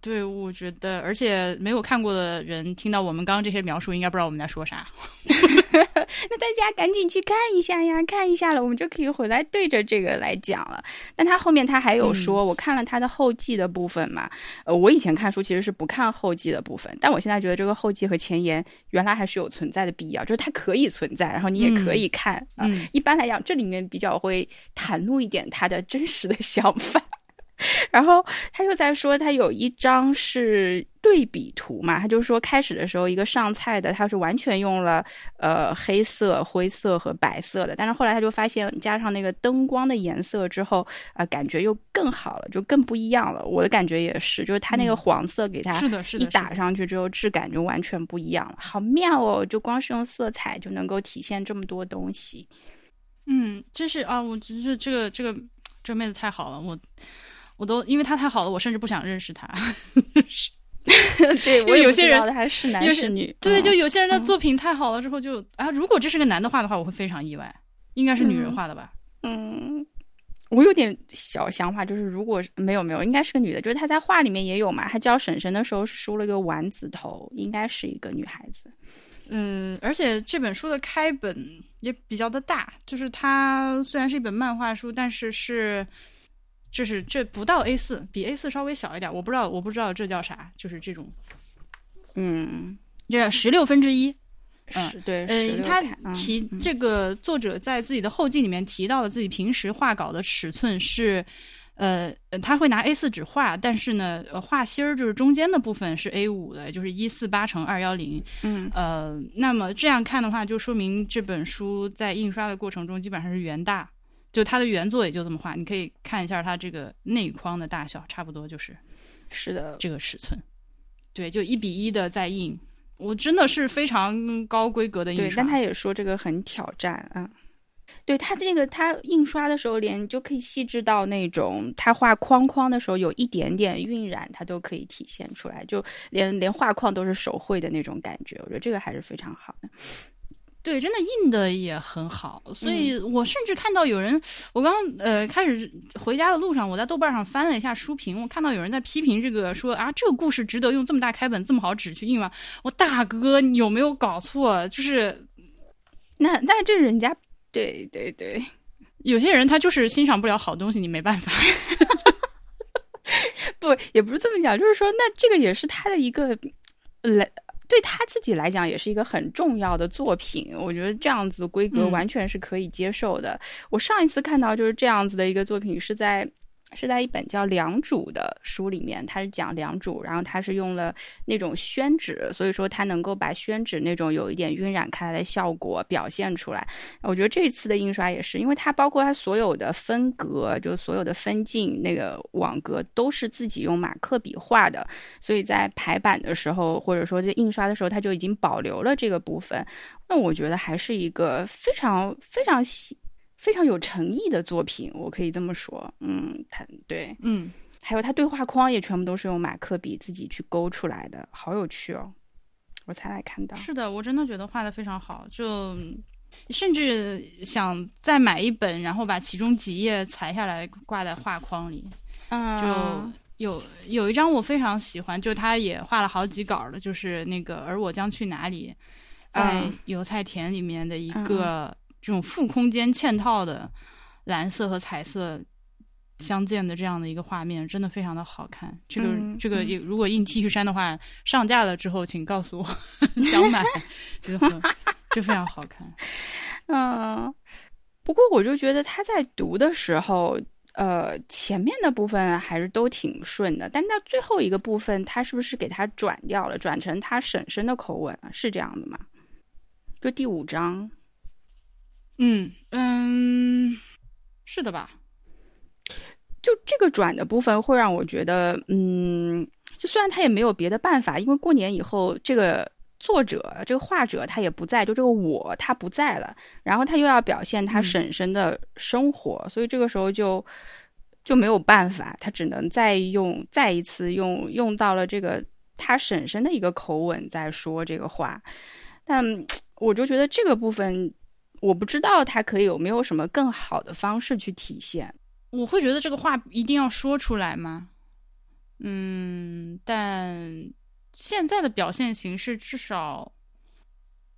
对，我觉得，而且没有看过的人听到我们刚刚这些描述，应该不知道我们在说啥。<laughs> 那大家赶紧去看一下呀，看一下了，我们就可以回来对着这个来讲了。但他后面他还有说，我看了他的后记的部分嘛，呃，我以前看书其实是不看后记的部分，但我现在觉得这个后记和前言原来还是有存在的必要，就是它可以存在，然后你也可以看啊。一般来讲，这里面比较会袒露一点他的真实的想法。<laughs> 然后他又在说，他有一张是对比图嘛，他就说开始的时候一个上菜的，他是完全用了呃黑色、灰色和白色的，但是后来他就发现加上那个灯光的颜色之后，啊，感觉又更好了，就更不一样了。我的感觉也是，就是他那个黄色给他是的，是的，一打上去之后质感就完全不一样了，好妙哦！就光是用色彩就能够体现这么多东西。嗯，真是啊，我觉得这个这个这妹子太好了，我。我都因为他太好了，我甚至不想认识他。<laughs> 对，我有些人他是男是女，对，就有些人的作品太好了之后，就啊，如果这是个男的画的话，我会非常意外。应该是女人画的吧？嗯，我有点小想法，就是如果没有没有，应该是个女的。就是她在画里面也有嘛，她教婶婶的时候是梳了个丸子头，应该是一个女孩子。嗯，而且这本书的开本也比较的大，就是它虽然是一本漫画书，但是是。就是这不到 A 四，比 A 四稍微小一点，我不知道，我不知道这叫啥，就是这种，嗯，这十六分之一，嗯，对，嗯，他提这个作者在自己的后记里面提到了自己平时画稿的尺寸是，呃，他会拿 A 四纸画，但是呢，画芯儿就是中间的部分是 A 五的，就是一四八乘二幺零，嗯，呃，那么这样看的话，就说明这本书在印刷的过程中基本上是原大。就它的原作也就这么画，你可以看一下它这个内框的大小，差不多就是是的这个尺寸。对，就一比一的在印，我真的是非常高规格的印刷。对，但他也说这个很挑战啊。对他这个他印刷的时候，连就可以细致到那种他画框框的时候有一点点晕染，他都可以体现出来，就连连画框都是手绘的那种感觉。我觉得这个还是非常好的。对，真的印的也很好，所以我甚至看到有人，我刚呃开始回家的路上，我在豆瓣上翻了一下书评，我看到有人在批评这个，说啊，这个故事值得用这么大开本、这么好纸去印吗？我大哥，你有没有搞错？就是那那这人家，对对对，有些人他就是欣赏不了好东西，你没办法。<laughs> 不，也不是这么讲，就是说，那这个也是他的一个来。对他自己来讲，也是一个很重要的作品。我觉得这样子规格完全是可以接受的。我上一次看到就是这样子的一个作品，是在。是在一本叫《良渚》的书里面，它是讲良渚，然后它是用了那种宣纸，所以说它能够把宣纸那种有一点晕染开来的效果表现出来。我觉得这次的印刷也是，因为它包括它所有的分格，就所有的分镜那个网格都是自己用马克笔画的，所以在排版的时候或者说在印刷的时候，它就已经保留了这个部分。那我觉得还是一个非常非常细。非常有诚意的作品，我可以这么说。嗯，他对，嗯，还有他对话框也全部都是用马克笔自己去勾出来的，好有趣哦！我才来看到。是的，我真的觉得画的非常好，就甚至想再买一本，然后把其中几页裁下来挂在画框里。嗯，就有有一张我非常喜欢，就他也画了好几稿的，就是那个而我将去哪里，在油菜田里面的一个。这种负空间嵌套的蓝色和彩色相间的这样的一个画面，真的非常的好看。这个这个，如果印 T 恤衫的话，上架了之后，请告诉我想买，就就非常好看。<laughs> 嗯，不过我就觉得他在读的时候，呃，前面的部分还是都挺顺的，但是到最后一个部分，他是不是给他转掉了，转成他婶婶的口吻了？是这样的吗？就第五章。嗯嗯，是的吧？就这个转的部分会让我觉得，嗯，就虽然他也没有别的办法，因为过年以后这个作者、这个画者他也不在，就这个我他不在了，然后他又要表现他婶婶的生活，所以这个时候就就没有办法，他只能再用再一次用用到了这个他婶婶的一个口吻在说这个话，但我就觉得这个部分。我不知道他可以有没有什么更好的方式去体现。我会觉得这个话一定要说出来吗？嗯，但现在的表现形式至少。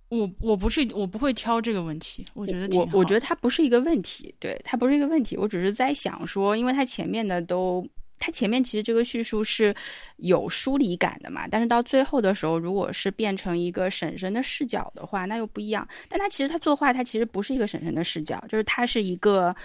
我我不是我不会挑这个问题，我觉得我我觉得得它不是一个问题，对，它不是一个问题。我只是在想说，因为它前面的都，它前面其实这个叙述是有疏离感的嘛，但是到最后的时候，如果是变成一个婶婶的视角的话，那又不一样。但他其实他作画，他其实不是一个婶婶的视角，就是他是一个，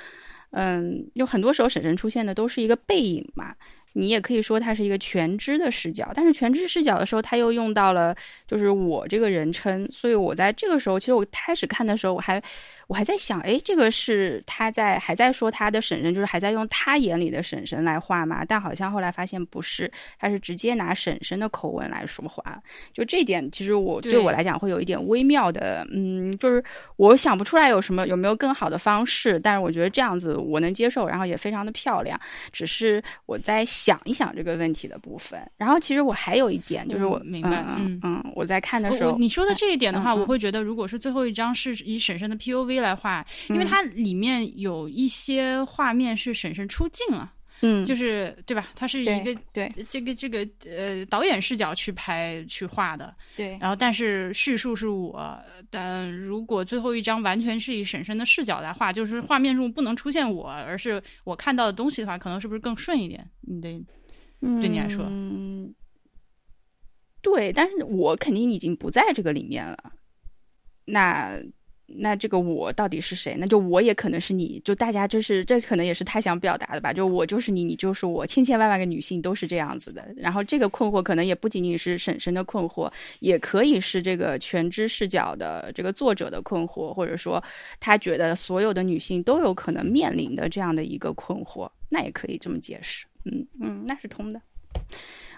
嗯，有很多时候婶婶出现的都是一个背影嘛。你也可以说它是一个全知的视角，但是全知视角的时候，他又用到了就是我这个人称，所以我在这个时候，其实我开始看的时候，我还。我还在想，哎，这个是他在还在说他的婶婶，就是还在用他眼里的婶婶来画吗？但好像后来发现不是，他是直接拿婶婶的口吻来说话。就这点，其实我对我来讲会有一点微妙的，嗯，就是我想不出来有什么有没有更好的方式，但是我觉得这样子我能接受，然后也非常的漂亮。只是我在想一想这个问题的部分。然后其实我还有一点，就是我明白，嗯嗯，我在看的时候，你说的这一点的话，我会觉得，如果是最后一张是以婶婶的 P 来画，因为它里面有一些画面是婶婶出镜了，嗯，就是对吧？它是一个对这个这个呃导演视角去拍去画的，对。然后但是叙述是我，但如果最后一张完全是以婶婶的视角来画，就是画面中不能出现我，而是我看到的东西的话，可能是不是更顺一点？你的对你来说，嗯，对。但是我肯定已经不在这个里面了，那。那这个我到底是谁？那就我也可能是你，就大家这是这可能也是他想表达的吧？就我就是你，你就是我，千千万万个女性都是这样子的。然后这个困惑可能也不仅仅是婶婶的困惑，也可以是这个全知视角的这个作者的困惑，或者说他觉得所有的女性都有可能面临的这样的一个困惑，那也可以这么解释。嗯嗯，那是通的。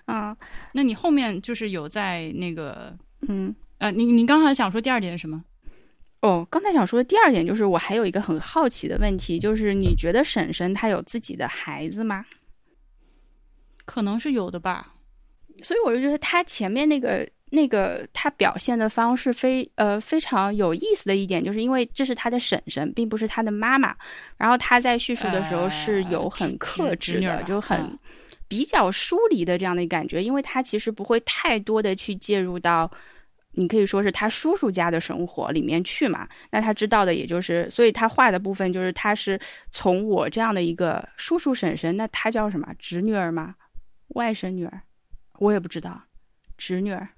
啊，那你后面就是有在那个嗯呃，你你刚才想说第二点是什么？哦，刚才想说的第二点就是，我还有一个很好奇的问题，就是你觉得婶婶她有自己的孩子吗？可能是有的吧。所以我就觉得她前面那个那个她表现的方式非呃非常有意思的一点，就是因为这是她的婶婶，并不是她的妈妈。然后她在叙述的时候是有很克制的，就很比较疏离的这样的感觉，因为她其实不会太多的去介入到。你可以说是他叔叔家的生活里面去嘛？那他知道的也就是，所以他画的部分就是他是从我这样的一个叔叔婶婶，那他叫什么侄女儿吗？外甥女儿？我也不知道，侄女儿，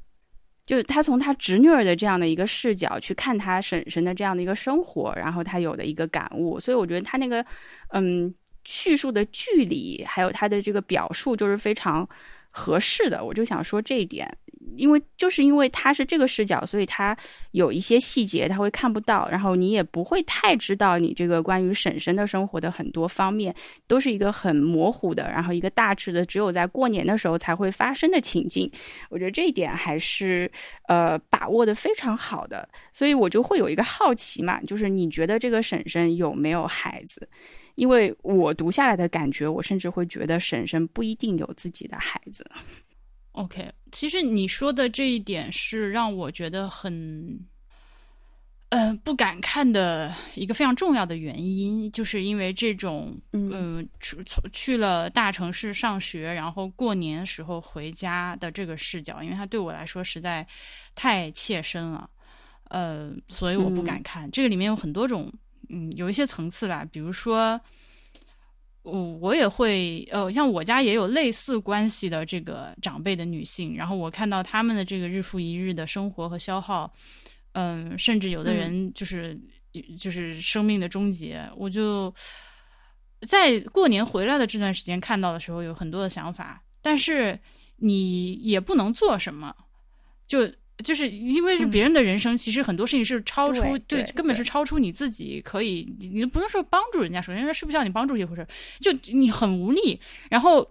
就他从他侄女儿的这样的一个视角去看他婶婶的这样的一个生活，然后他有的一个感悟。所以我觉得他那个嗯叙述的距离，还有他的这个表述，就是非常合适的。我就想说这一点。因为就是因为他是这个视角，所以他有一些细节他会看不到，然后你也不会太知道你这个关于婶婶的生活的很多方面，都是一个很模糊的，然后一个大致的，只有在过年的时候才会发生的情境。我觉得这一点还是呃把握的非常好的，所以我就会有一个好奇嘛，就是你觉得这个婶婶有没有孩子？因为我读下来的感觉，我甚至会觉得婶婶不一定有自己的孩子。OK，其实你说的这一点是让我觉得很，呃，不敢看的一个非常重要的原因，就是因为这种，嗯，去去了大城市上学，然后过年时候回家的这个视角，因为它对我来说实在太切身了，呃，所以我不敢看。这个里面有很多种，嗯，有一些层次吧，比如说。我我也会，呃，像我家也有类似关系的这个长辈的女性，然后我看到他们的这个日复一日的生活和消耗，嗯，甚至有的人就是就是生命的终结，我就在过年回来的这段时间看到的时候有很多的想法，但是你也不能做什么，就。就是因为是别人的人生，其实很多事情是超出对，根本是超出你自己可以，你不用说帮助人家，首先是不需要你帮助一回事，就你很无力。然后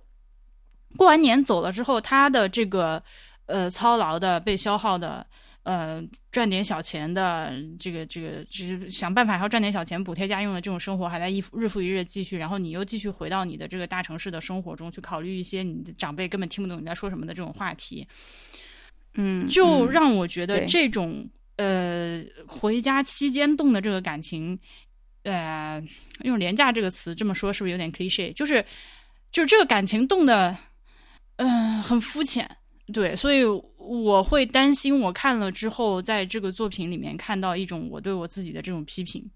过完年走了之后，他的这个呃操劳的、被消耗的、呃赚点小钱的这个这个，就是想办法还要赚点小钱补贴家用的这种生活，还在一日复一日继续。然后你又继续回到你的这个大城市的生活中去考虑一些你的长辈根本听不懂你在说什么的这种话题。嗯，就让我觉得这种呃，回家期间动的这个感情，呃，用“廉价”这个词这么说是不是有点 cliche？就是，就是这个感情动的，呃，很肤浅。对，所以我会担心，我看了之后，在这个作品里面看到一种我对我自己的这种批评，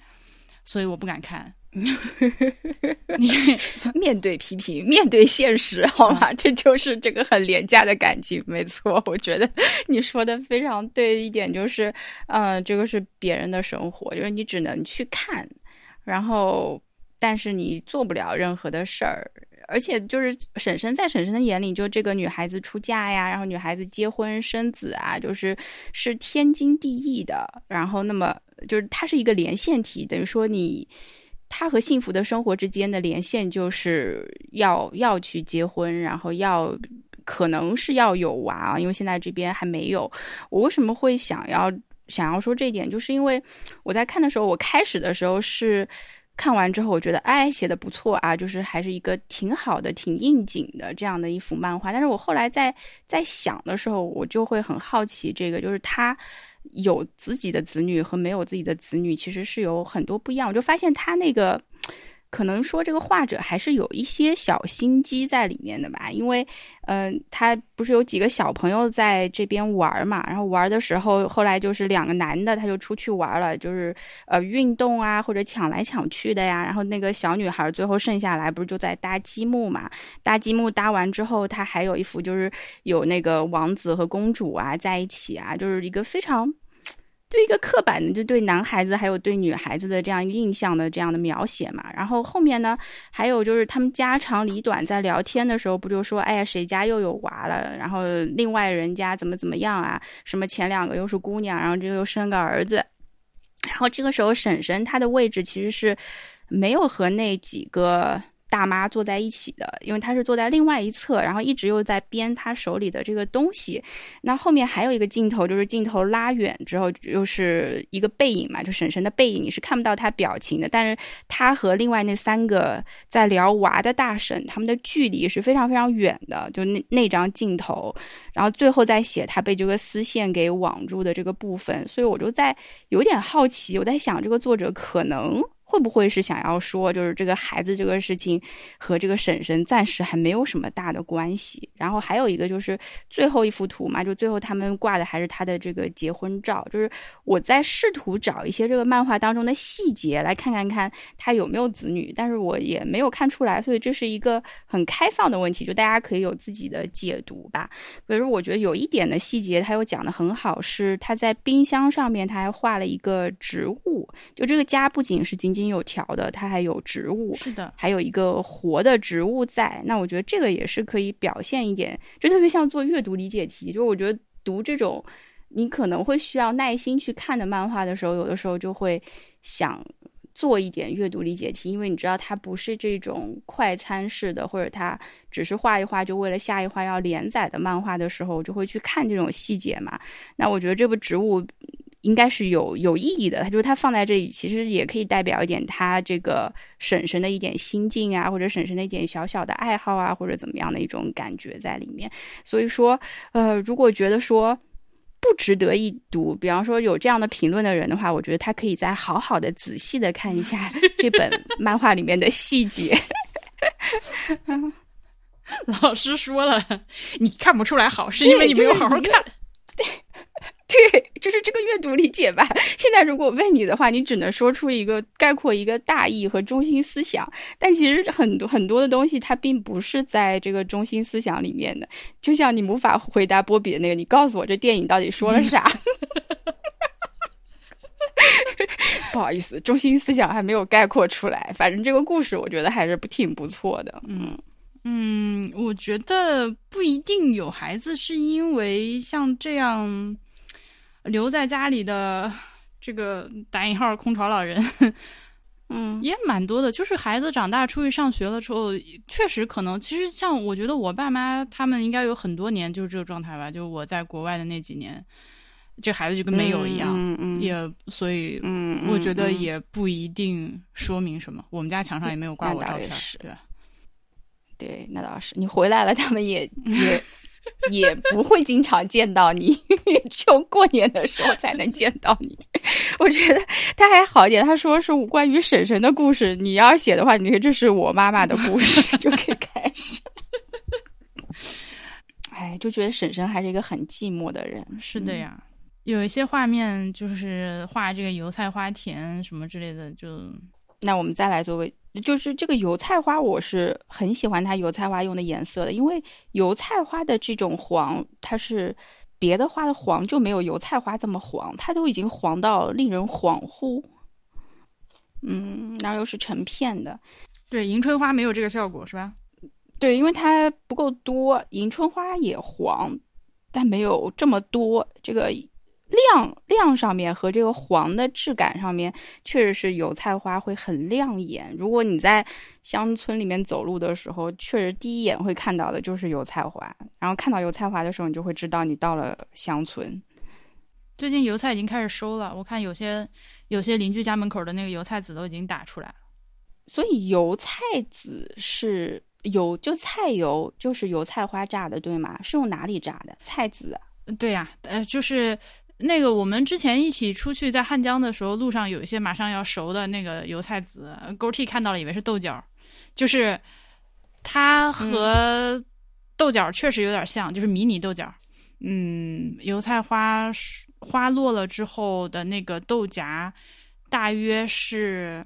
所以我不敢看。<laughs> 你 <laughs> 面对批评，面对现实，好吗？这就是这个很廉价的感情，没错。<laughs> 我觉得你说的非常对一点，就是，嗯，这个是别人的生活，就是你只能去看，然后，但是你做不了任何的事儿。而且就是婶婶在婶婶的眼里，就这个女孩子出嫁呀，然后女孩子结婚生子啊，就是是天经地义的。然后那么就是它是一个连线体，等于说你他和幸福的生活之间的连线，就是要要去结婚，然后要可能是要有娃，因为现在这边还没有。我为什么会想要想要说这一点，就是因为我在看的时候，我开始的时候是。看完之后，我觉得哎，写的不错啊，就是还是一个挺好的、挺应景的这样的一幅漫画。但是我后来在在想的时候，我就会很好奇，这个就是他有自己的子女和没有自己的子女，其实是有很多不一样。我就发现他那个。可能说这个画者还是有一些小心机在里面的吧，因为，嗯，他不是有几个小朋友在这边玩嘛，然后玩的时候，后来就是两个男的他就出去玩了，就是呃运动啊或者抢来抢去的呀，然后那个小女孩最后剩下来不是就在搭积木嘛，搭积木搭完之后，他还有一幅就是有那个王子和公主啊在一起啊，就是一个非常。对一个刻板的，就对男孩子还有对女孩子的这样一个印象的这样的描写嘛。然后后面呢，还有就是他们家长里短在聊天的时候，不就说，哎呀，谁家又有娃了？然后另外人家怎么怎么样啊？什么前两个又是姑娘，然后这个又生个儿子。然后这个时候，婶婶她的位置其实是没有和那几个。大妈坐在一起的，因为她是坐在另外一侧，然后一直又在编她手里的这个东西。那后面还有一个镜头，就是镜头拉远之后，又是一个背影嘛，就婶婶的背影，你是看不到她表情的。但是她和另外那三个在聊娃的大婶，他们的距离是非常非常远的，就那那张镜头。然后最后再写她被这个丝线给网住的这个部分，所以我就在有点好奇，我在想这个作者可能。会不会是想要说，就是这个孩子这个事情和这个婶婶暂时还没有什么大的关系？然后还有一个就是最后一幅图嘛，就最后他们挂的还是他的这个结婚照。就是我在试图找一些这个漫画当中的细节来看看看他有没有子女，但是我也没有看出来，所以这是一个很开放的问题，就大家可以有自己的解读吧。可是我觉得有一点的细节他又讲的很好，是他在冰箱上面他还画了一个植物，就这个家不仅是仅。井有条的，它还有植物，是的，还有一个活的植物在。那我觉得这个也是可以表现一点，就特别像做阅读理解题。就我觉得读这种你可能会需要耐心去看的漫画的时候，有的时候就会想做一点阅读理解题，因为你知道它不是这种快餐式的，或者它只是画一画就为了下一画要连载的漫画的时候，就会去看这种细节嘛。那我觉得这部植物。应该是有有意义的，他就是他放在这里，其实也可以代表一点他这个婶婶的一点心境啊，或者婶婶的一点小小的爱好啊，或者怎么样的一种感觉在里面。所以说，呃，如果觉得说不值得一读，比方说有这样的评论的人的话，我觉得他可以再好好的仔细的看一下 <laughs> 这本漫画里面的细节。<laughs> 老师说了，你看不出来好，是因为你没有好好看。对。<laughs> 对，就是这个阅读理解吧。现在如果问你的话，你只能说出一个概括一个大意和中心思想。但其实很多很多的东西，它并不是在这个中心思想里面的。就像你无法回答波比的那个，你告诉我这电影到底说了啥？<laughs> 不好意思，中心思想还没有概括出来。反正这个故事，我觉得还是不挺不错的。嗯嗯，我觉得不一定有孩子是因为像这样。留在家里的这个打引号空巢老人，<laughs> 嗯，也蛮多的。就是孩子长大出去上学了之后，确实可能，其实像我觉得我爸妈他们应该有很多年就是这个状态吧。就我在国外的那几年，这孩子就跟没有一样，嗯嗯，也所以，嗯，我觉得也不一定说明什么。我们家墙上也没有挂过照片，对对，那倒是。你回来了，他们也也。也不会经常见到你，也只有过年的时候才能见到你。我觉得他还好一点，他说是关于婶婶的故事。你要写的话，你说这是我妈妈的故事，就可以开始。哎哎，就觉得婶婶还是一个很寂寞的人。是的呀，有一些画面就是画这个油菜花田什么之类的，就那我们再来做个，就是这个油菜花，我是很喜欢它油菜花用的颜色的，因为油菜花的这种黄，它是别的花的黄就没有油菜花这么黄，它都已经黄到令人恍惚。嗯，然后又是成片的，对迎春花没有这个效果是吧？对，因为它不够多，迎春花也黄，但没有这么多。这个亮亮上面和这个黄的质感上面，确实是油菜花会很亮眼。如果你在乡村里面走路的时候，确实第一眼会看到的就是油菜花。然后看到油菜花的时候，你就会知道你到了乡村。最近油菜已经开始收了，我看有些有些邻居家门口的那个油菜籽都已经打出来了。所以油菜籽是油，就菜油就是油菜花榨的，对吗？是用哪里榨的？菜籽？对呀，呃，就是那个我们之前一起出去在汉江的时候，路上有一些马上要熟的那个油菜籽，勾 T 看到了以为是豆角，就是它和豆角确实有点像，就是迷你豆角。嗯，油菜花花落了之后的那个豆荚，大约是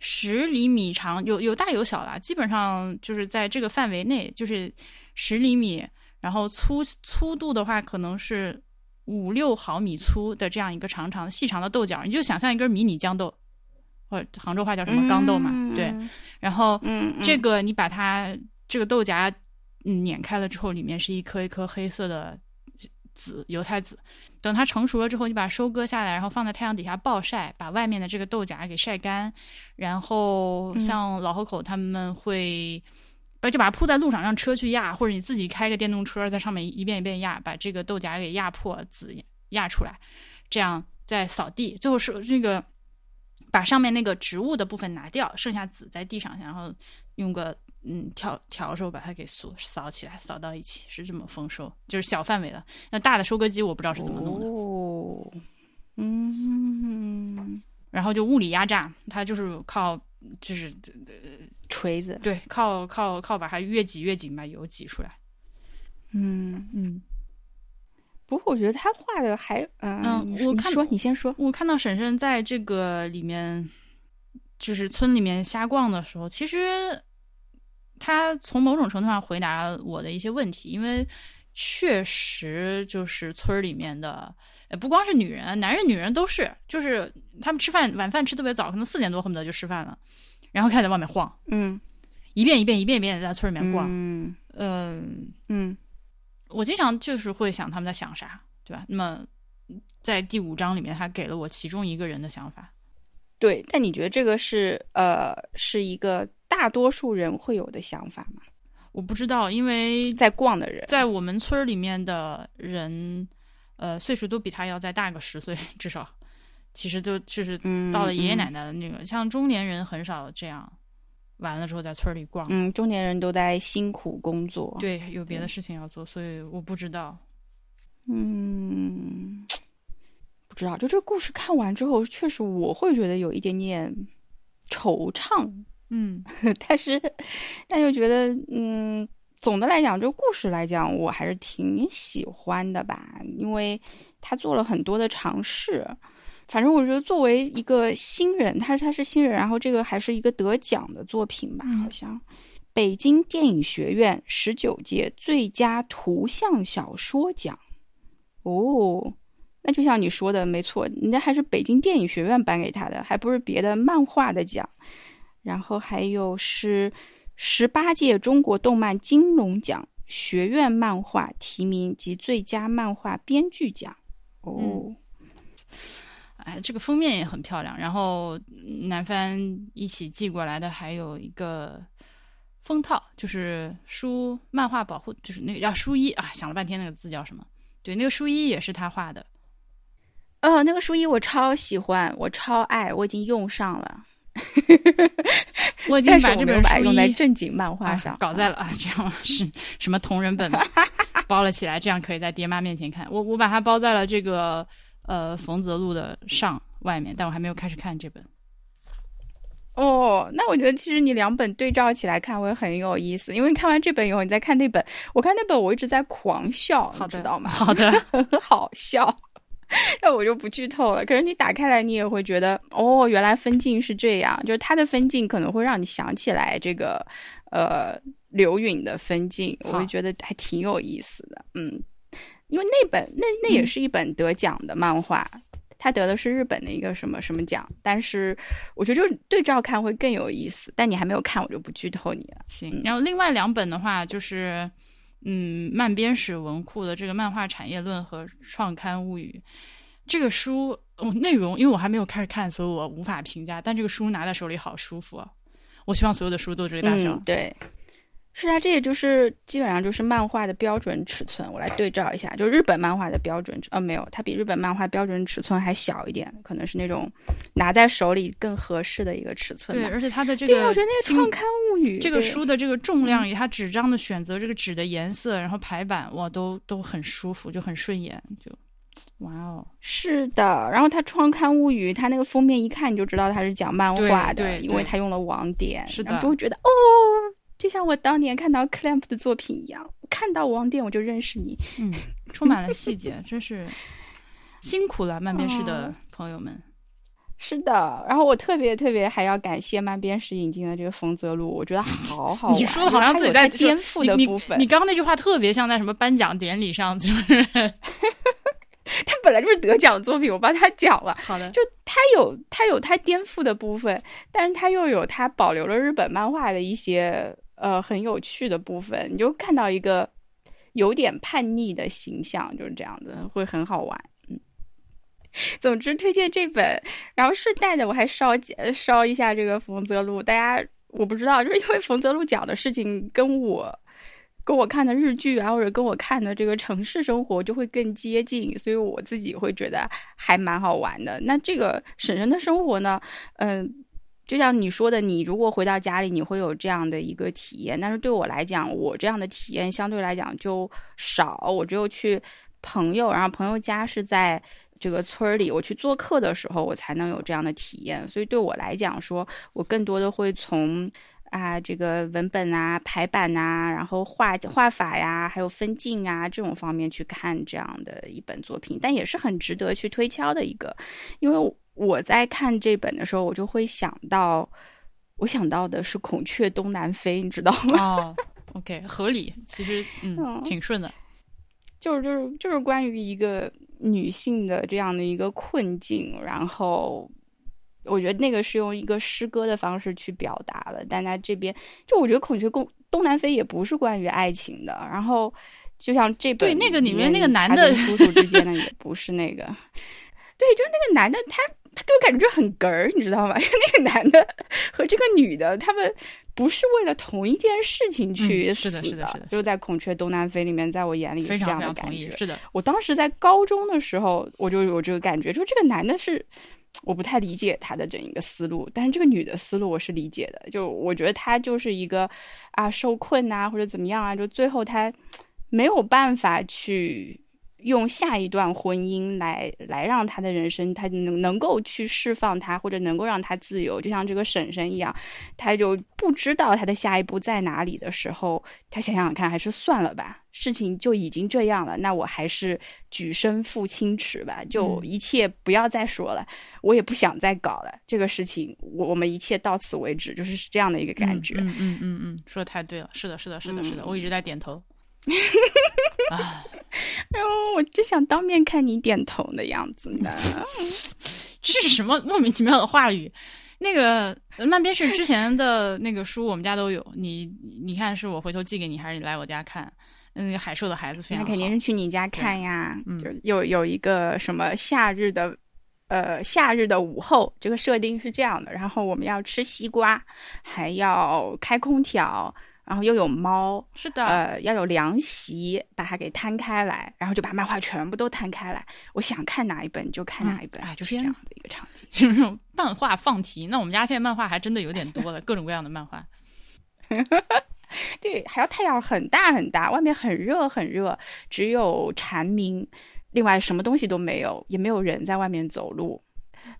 十厘米长，有有大有小啦，基本上就是在这个范围内，就是十厘米，然后粗粗度的话可能是五六毫米粗的这样一个长长细长的豆角，你就想象一根迷你豇豆，或者杭州话叫什么钢豆嘛，对，然后这个你把它这个豆荚碾开了之后，里面是一颗一颗黑色的。籽油菜籽，等它成熟了之后，你把它收割下来，然后放在太阳底下暴晒，把外面的这个豆荚给晒干。然后像老河口他们会，把就把它铺在路上，让车去压，或者你自己开个电动车在上面一遍一遍压，把这个豆荚给压破，籽压出来，这样再扫地，最后是这个把上面那个植物的部分拿掉，剩下籽在地上，然后用个。嗯，笤笤帚把它给扫扫起来，扫到一起是这么丰收，就是小范围的。那大的收割机我不知道是怎么弄的。哦，嗯，然后就物理压榨，他就是靠就是锤子，对，靠靠靠把它越挤越紧，把油挤出来。嗯嗯。不过我觉得他画的还嗯，我看说你先说，我看到婶婶在这个里面，就是村里面瞎逛的时候，其实。他从某种程度上回答我的一些问题，因为确实就是村里面的，不光是女人，男人、女人都是，就是他们吃饭晚饭吃特别早，可能四点多恨不得就吃饭了，然后开始在外面晃，嗯，一遍一遍一遍一遍在村里面逛，嗯嗯嗯，我经常就是会想他们在想啥，对吧？那么在第五章里面，他给了我其中一个人的想法，对，但你觉得这个是呃是一个？大多数人会有的想法吗？我不知道，因为在逛的人，在我们村里面的人，呃，岁数都比他要再大个十岁，<laughs> 至少，其实都就是到了爷爷奶奶的那个，像中年人很少这样，完了之后在村里逛。嗯，中年人都在辛苦工作，对，有别的事情要做，所以我不知道。嗯，不知道。就这故事看完之后，确实我会觉得有一点点惆怅。嗯，<laughs> 但是，但又觉得，嗯，总的来讲，这个故事来讲，我还是挺喜欢的吧，因为他做了很多的尝试。反正我觉得，作为一个新人，他他是新人，然后这个还是一个得奖的作品吧，好像北京电影学院十九届最佳图像小说奖。哦，那就像你说的，没错，人家还是北京电影学院颁给他的，还不是别的漫画的奖。然后还有是十八届中国动漫金龙奖学院漫画提名及最佳漫画编剧奖。哦，哎，这个封面也很漂亮。然后南帆一起寄过来的还有一个封套，就是书漫画保护，就是那个叫书衣啊。想了半天那个字叫什么？对，那个书衣也是他画的。哦，那个书衣我超喜欢，我超爱，我已经用上了。<laughs> 我已经把这本书用在正经漫画上，搞在了啊，这样是什么同人本包了起来，这样可以在爹妈面前看。我我把它包在了这个呃冯泽路的上外面，但我还没有开始看这本。哦，那我觉得其实你两本对照起来看会很有意思，因为你看完这本以后，你再看那本，我看那本我一直在狂笑，你知道吗？好的，<laughs> 很好笑。<laughs> 那我就不剧透了。可是你打开来，你也会觉得，哦，原来分镜是这样，就是它的分镜可能会让你想起来这个呃刘允的分镜，我好会觉得还挺有意思的。嗯，因为那本那那也是一本得奖的漫画。他得的是日本的一个什么什么奖，但是我觉得就是对照看会更有意思。但你还没有看，我就不剧透你了。行。然后另外两本的话，就是嗯，漫编史文库的这个《漫画产业论》和《创刊物语》这个书，哦，内容因为我还没有开始看，所以我无法评价。但这个书拿在手里好舒服啊！我希望所有的书都这个大小。对，是啊，这也就是基本上就是漫画的标准尺寸。我来对照一下，就日本漫画的标准，呃，没有，它比日本漫画标准尺寸还小一点，可能是那种拿在手里更合适的一个尺寸对，而且它的这个对我觉得那个《创刊物语》这个书的这个重量以它纸张的选择、这个纸的颜色，然后排版，哇，都都很舒服，就很顺眼，就哇哦，是的，然后它《创刊物语》，它那个封面一看你就知道它是讲漫画的，对对因为对它用了网点，是的就会觉得哦，就像我当年看到 Clamp 的作品一样，看到网点我就认识你。嗯，充满了细节，真是辛苦了漫编室哦的朋友们。是的，然后我特别特别还要感谢漫编室引进的这个冯泽路，我觉得好好玩。你说的好像自己在颠覆的部分，你刚刚那句话特别像在什么颁奖典礼上，就是 <laughs> 他本来就是得奖作品，我帮他讲了。好的，就他有他有他颠覆的部分，但是他又有他保留了日本漫画的一些呃很有趣的部分，你就看到一个有点叛逆的形象，就是这样子，会很好玩。总之推荐这本，然后顺带的我还烧烧一下这个冯泽路，大家我不知道，就是因为冯泽路讲的事情跟我。跟我看的日剧啊，或者跟我看的这个城市生活就会更接近，所以我自己会觉得还蛮好玩的。那这个婶婶的生活呢，嗯，就像你说的，你如果回到家里，你会有这样的一个体验。但是对我来讲，我这样的体验相对来讲就少。我只有去朋友，然后朋友家是在这个村里，我去做客的时候，我才能有这样的体验。所以对我来讲说，我更多的会从。啊，这个文本啊、排版啊，然后画画法呀，还有分镜啊这种方面去看这样的一本作品，但也是很值得去推敲的一个。因为我在看这本的时候，我就会想到，我想到的是《孔雀东南飞》，你知道吗？哦，OK，合理，其实嗯嗯挺顺的。就是就是就是关于一个女性的这样的一个困境，然后。我觉得那个是用一个诗歌的方式去表达了，但他这边就我觉得《孔雀东东南飞》也不是关于爱情的，然后就像这本对那个里面面那个男的叔叔之间呢也不是那个，<laughs> 对，就是那个男的他他给我感觉就很哏儿，你知道吗？<laughs> 因为那个男的和这个女的他们。不是为了同一件事情去嗯死是的是的是的就在《孔雀东南飞》里面，在我眼里是非这样的感觉。，是的，我当时在高中的时候，我就有这个感觉，就这个男的是我不太理解他的整一个思路，但是这个女的思路我是理解的。就我觉得他就是一个啊受困呐、或者怎么样啊，就最后他没有办法去用下一段婚姻来来让他的人生，他能能够去释放他，或者能够让他自由，就像这个婶婶一样，他就不知道他的下一步在哪里的时候，他想想看，还是算了吧，事情就已经这样了，那我还是举身赴清池吧，就嗯一切不要再说了，我也不想再搞了，这个事情，我我们一切到此为止，就是是这样的一个感觉。嗯嗯嗯嗯，说的太对了，是的，是的，是的，是的，嗯我一直在点头。<laughs> 啊，然后我只想当面看你点头的样子呢。<laughs> 这是什么莫名其妙的话语？那个漫边是之前的那个书，我们家都有。你你看，是我回头寄给你，还是你来我家看？那个海兽的孩子非常好。那肯定是去你家看呀，嗯就有有一个什么夏日的。呃，夏日的午后，这个设定是这样的。然后我们要吃西瓜，还要开空调，然后又有猫，是的，呃，要有凉席，把它给摊开来，然后就把漫画全部都摊开来。我想看哪一本就看哪一本，嗯哎就是这样的一个场景。就是那种漫画放题。那我们家现在漫画还真的有点多了，各种各样的漫画。<laughs> 对，还要太阳很大很大，外面很热很热，只有蝉鸣，另外什么东西都没有，也没有人在外面走路。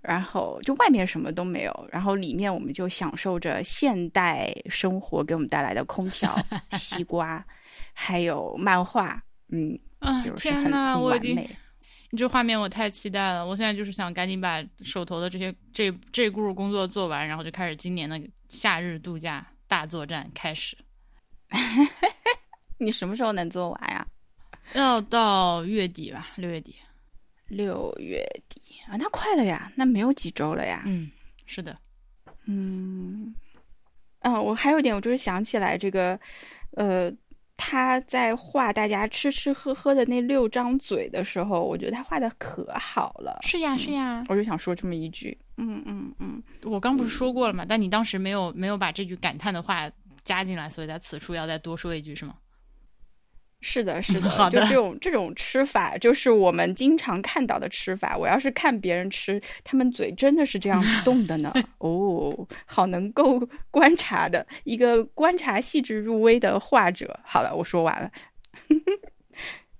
然后就外面什么都没有，然后里面我们就享受着现代生活给我们带来的空调、西瓜，还有漫画，嗯，啊就是天呐，我已经。你这画面我太期待了，我现在就是想赶紧把手头的这些这这股工作做完，然后就开始今年的夏日度假大作战开始。<laughs> 你什么时候能做完呀？要到月底吧，六月底。六月底啊，那快了呀，那没有几周了呀。嗯，是的，嗯，嗯，我还有一点，我就是想起来这个，呃，他在画大家吃吃喝喝的那六张嘴的时候，我觉得他画的可好了，是呀，是呀。我就想说这么一句，嗯嗯嗯，我刚不是说过了吗？但你当时没有没有把这句感叹的话加进来，所以在此处要再多说一句，是吗？是的，是的，<laughs> 好的就这种这种吃法，就是我们经常看到的吃法。我要是看别人吃，他们嘴真的是这样子动的呢。<laughs> 哦，好能够 <laughs> 观察的一个观察细致入微的画者。好了，我说完了。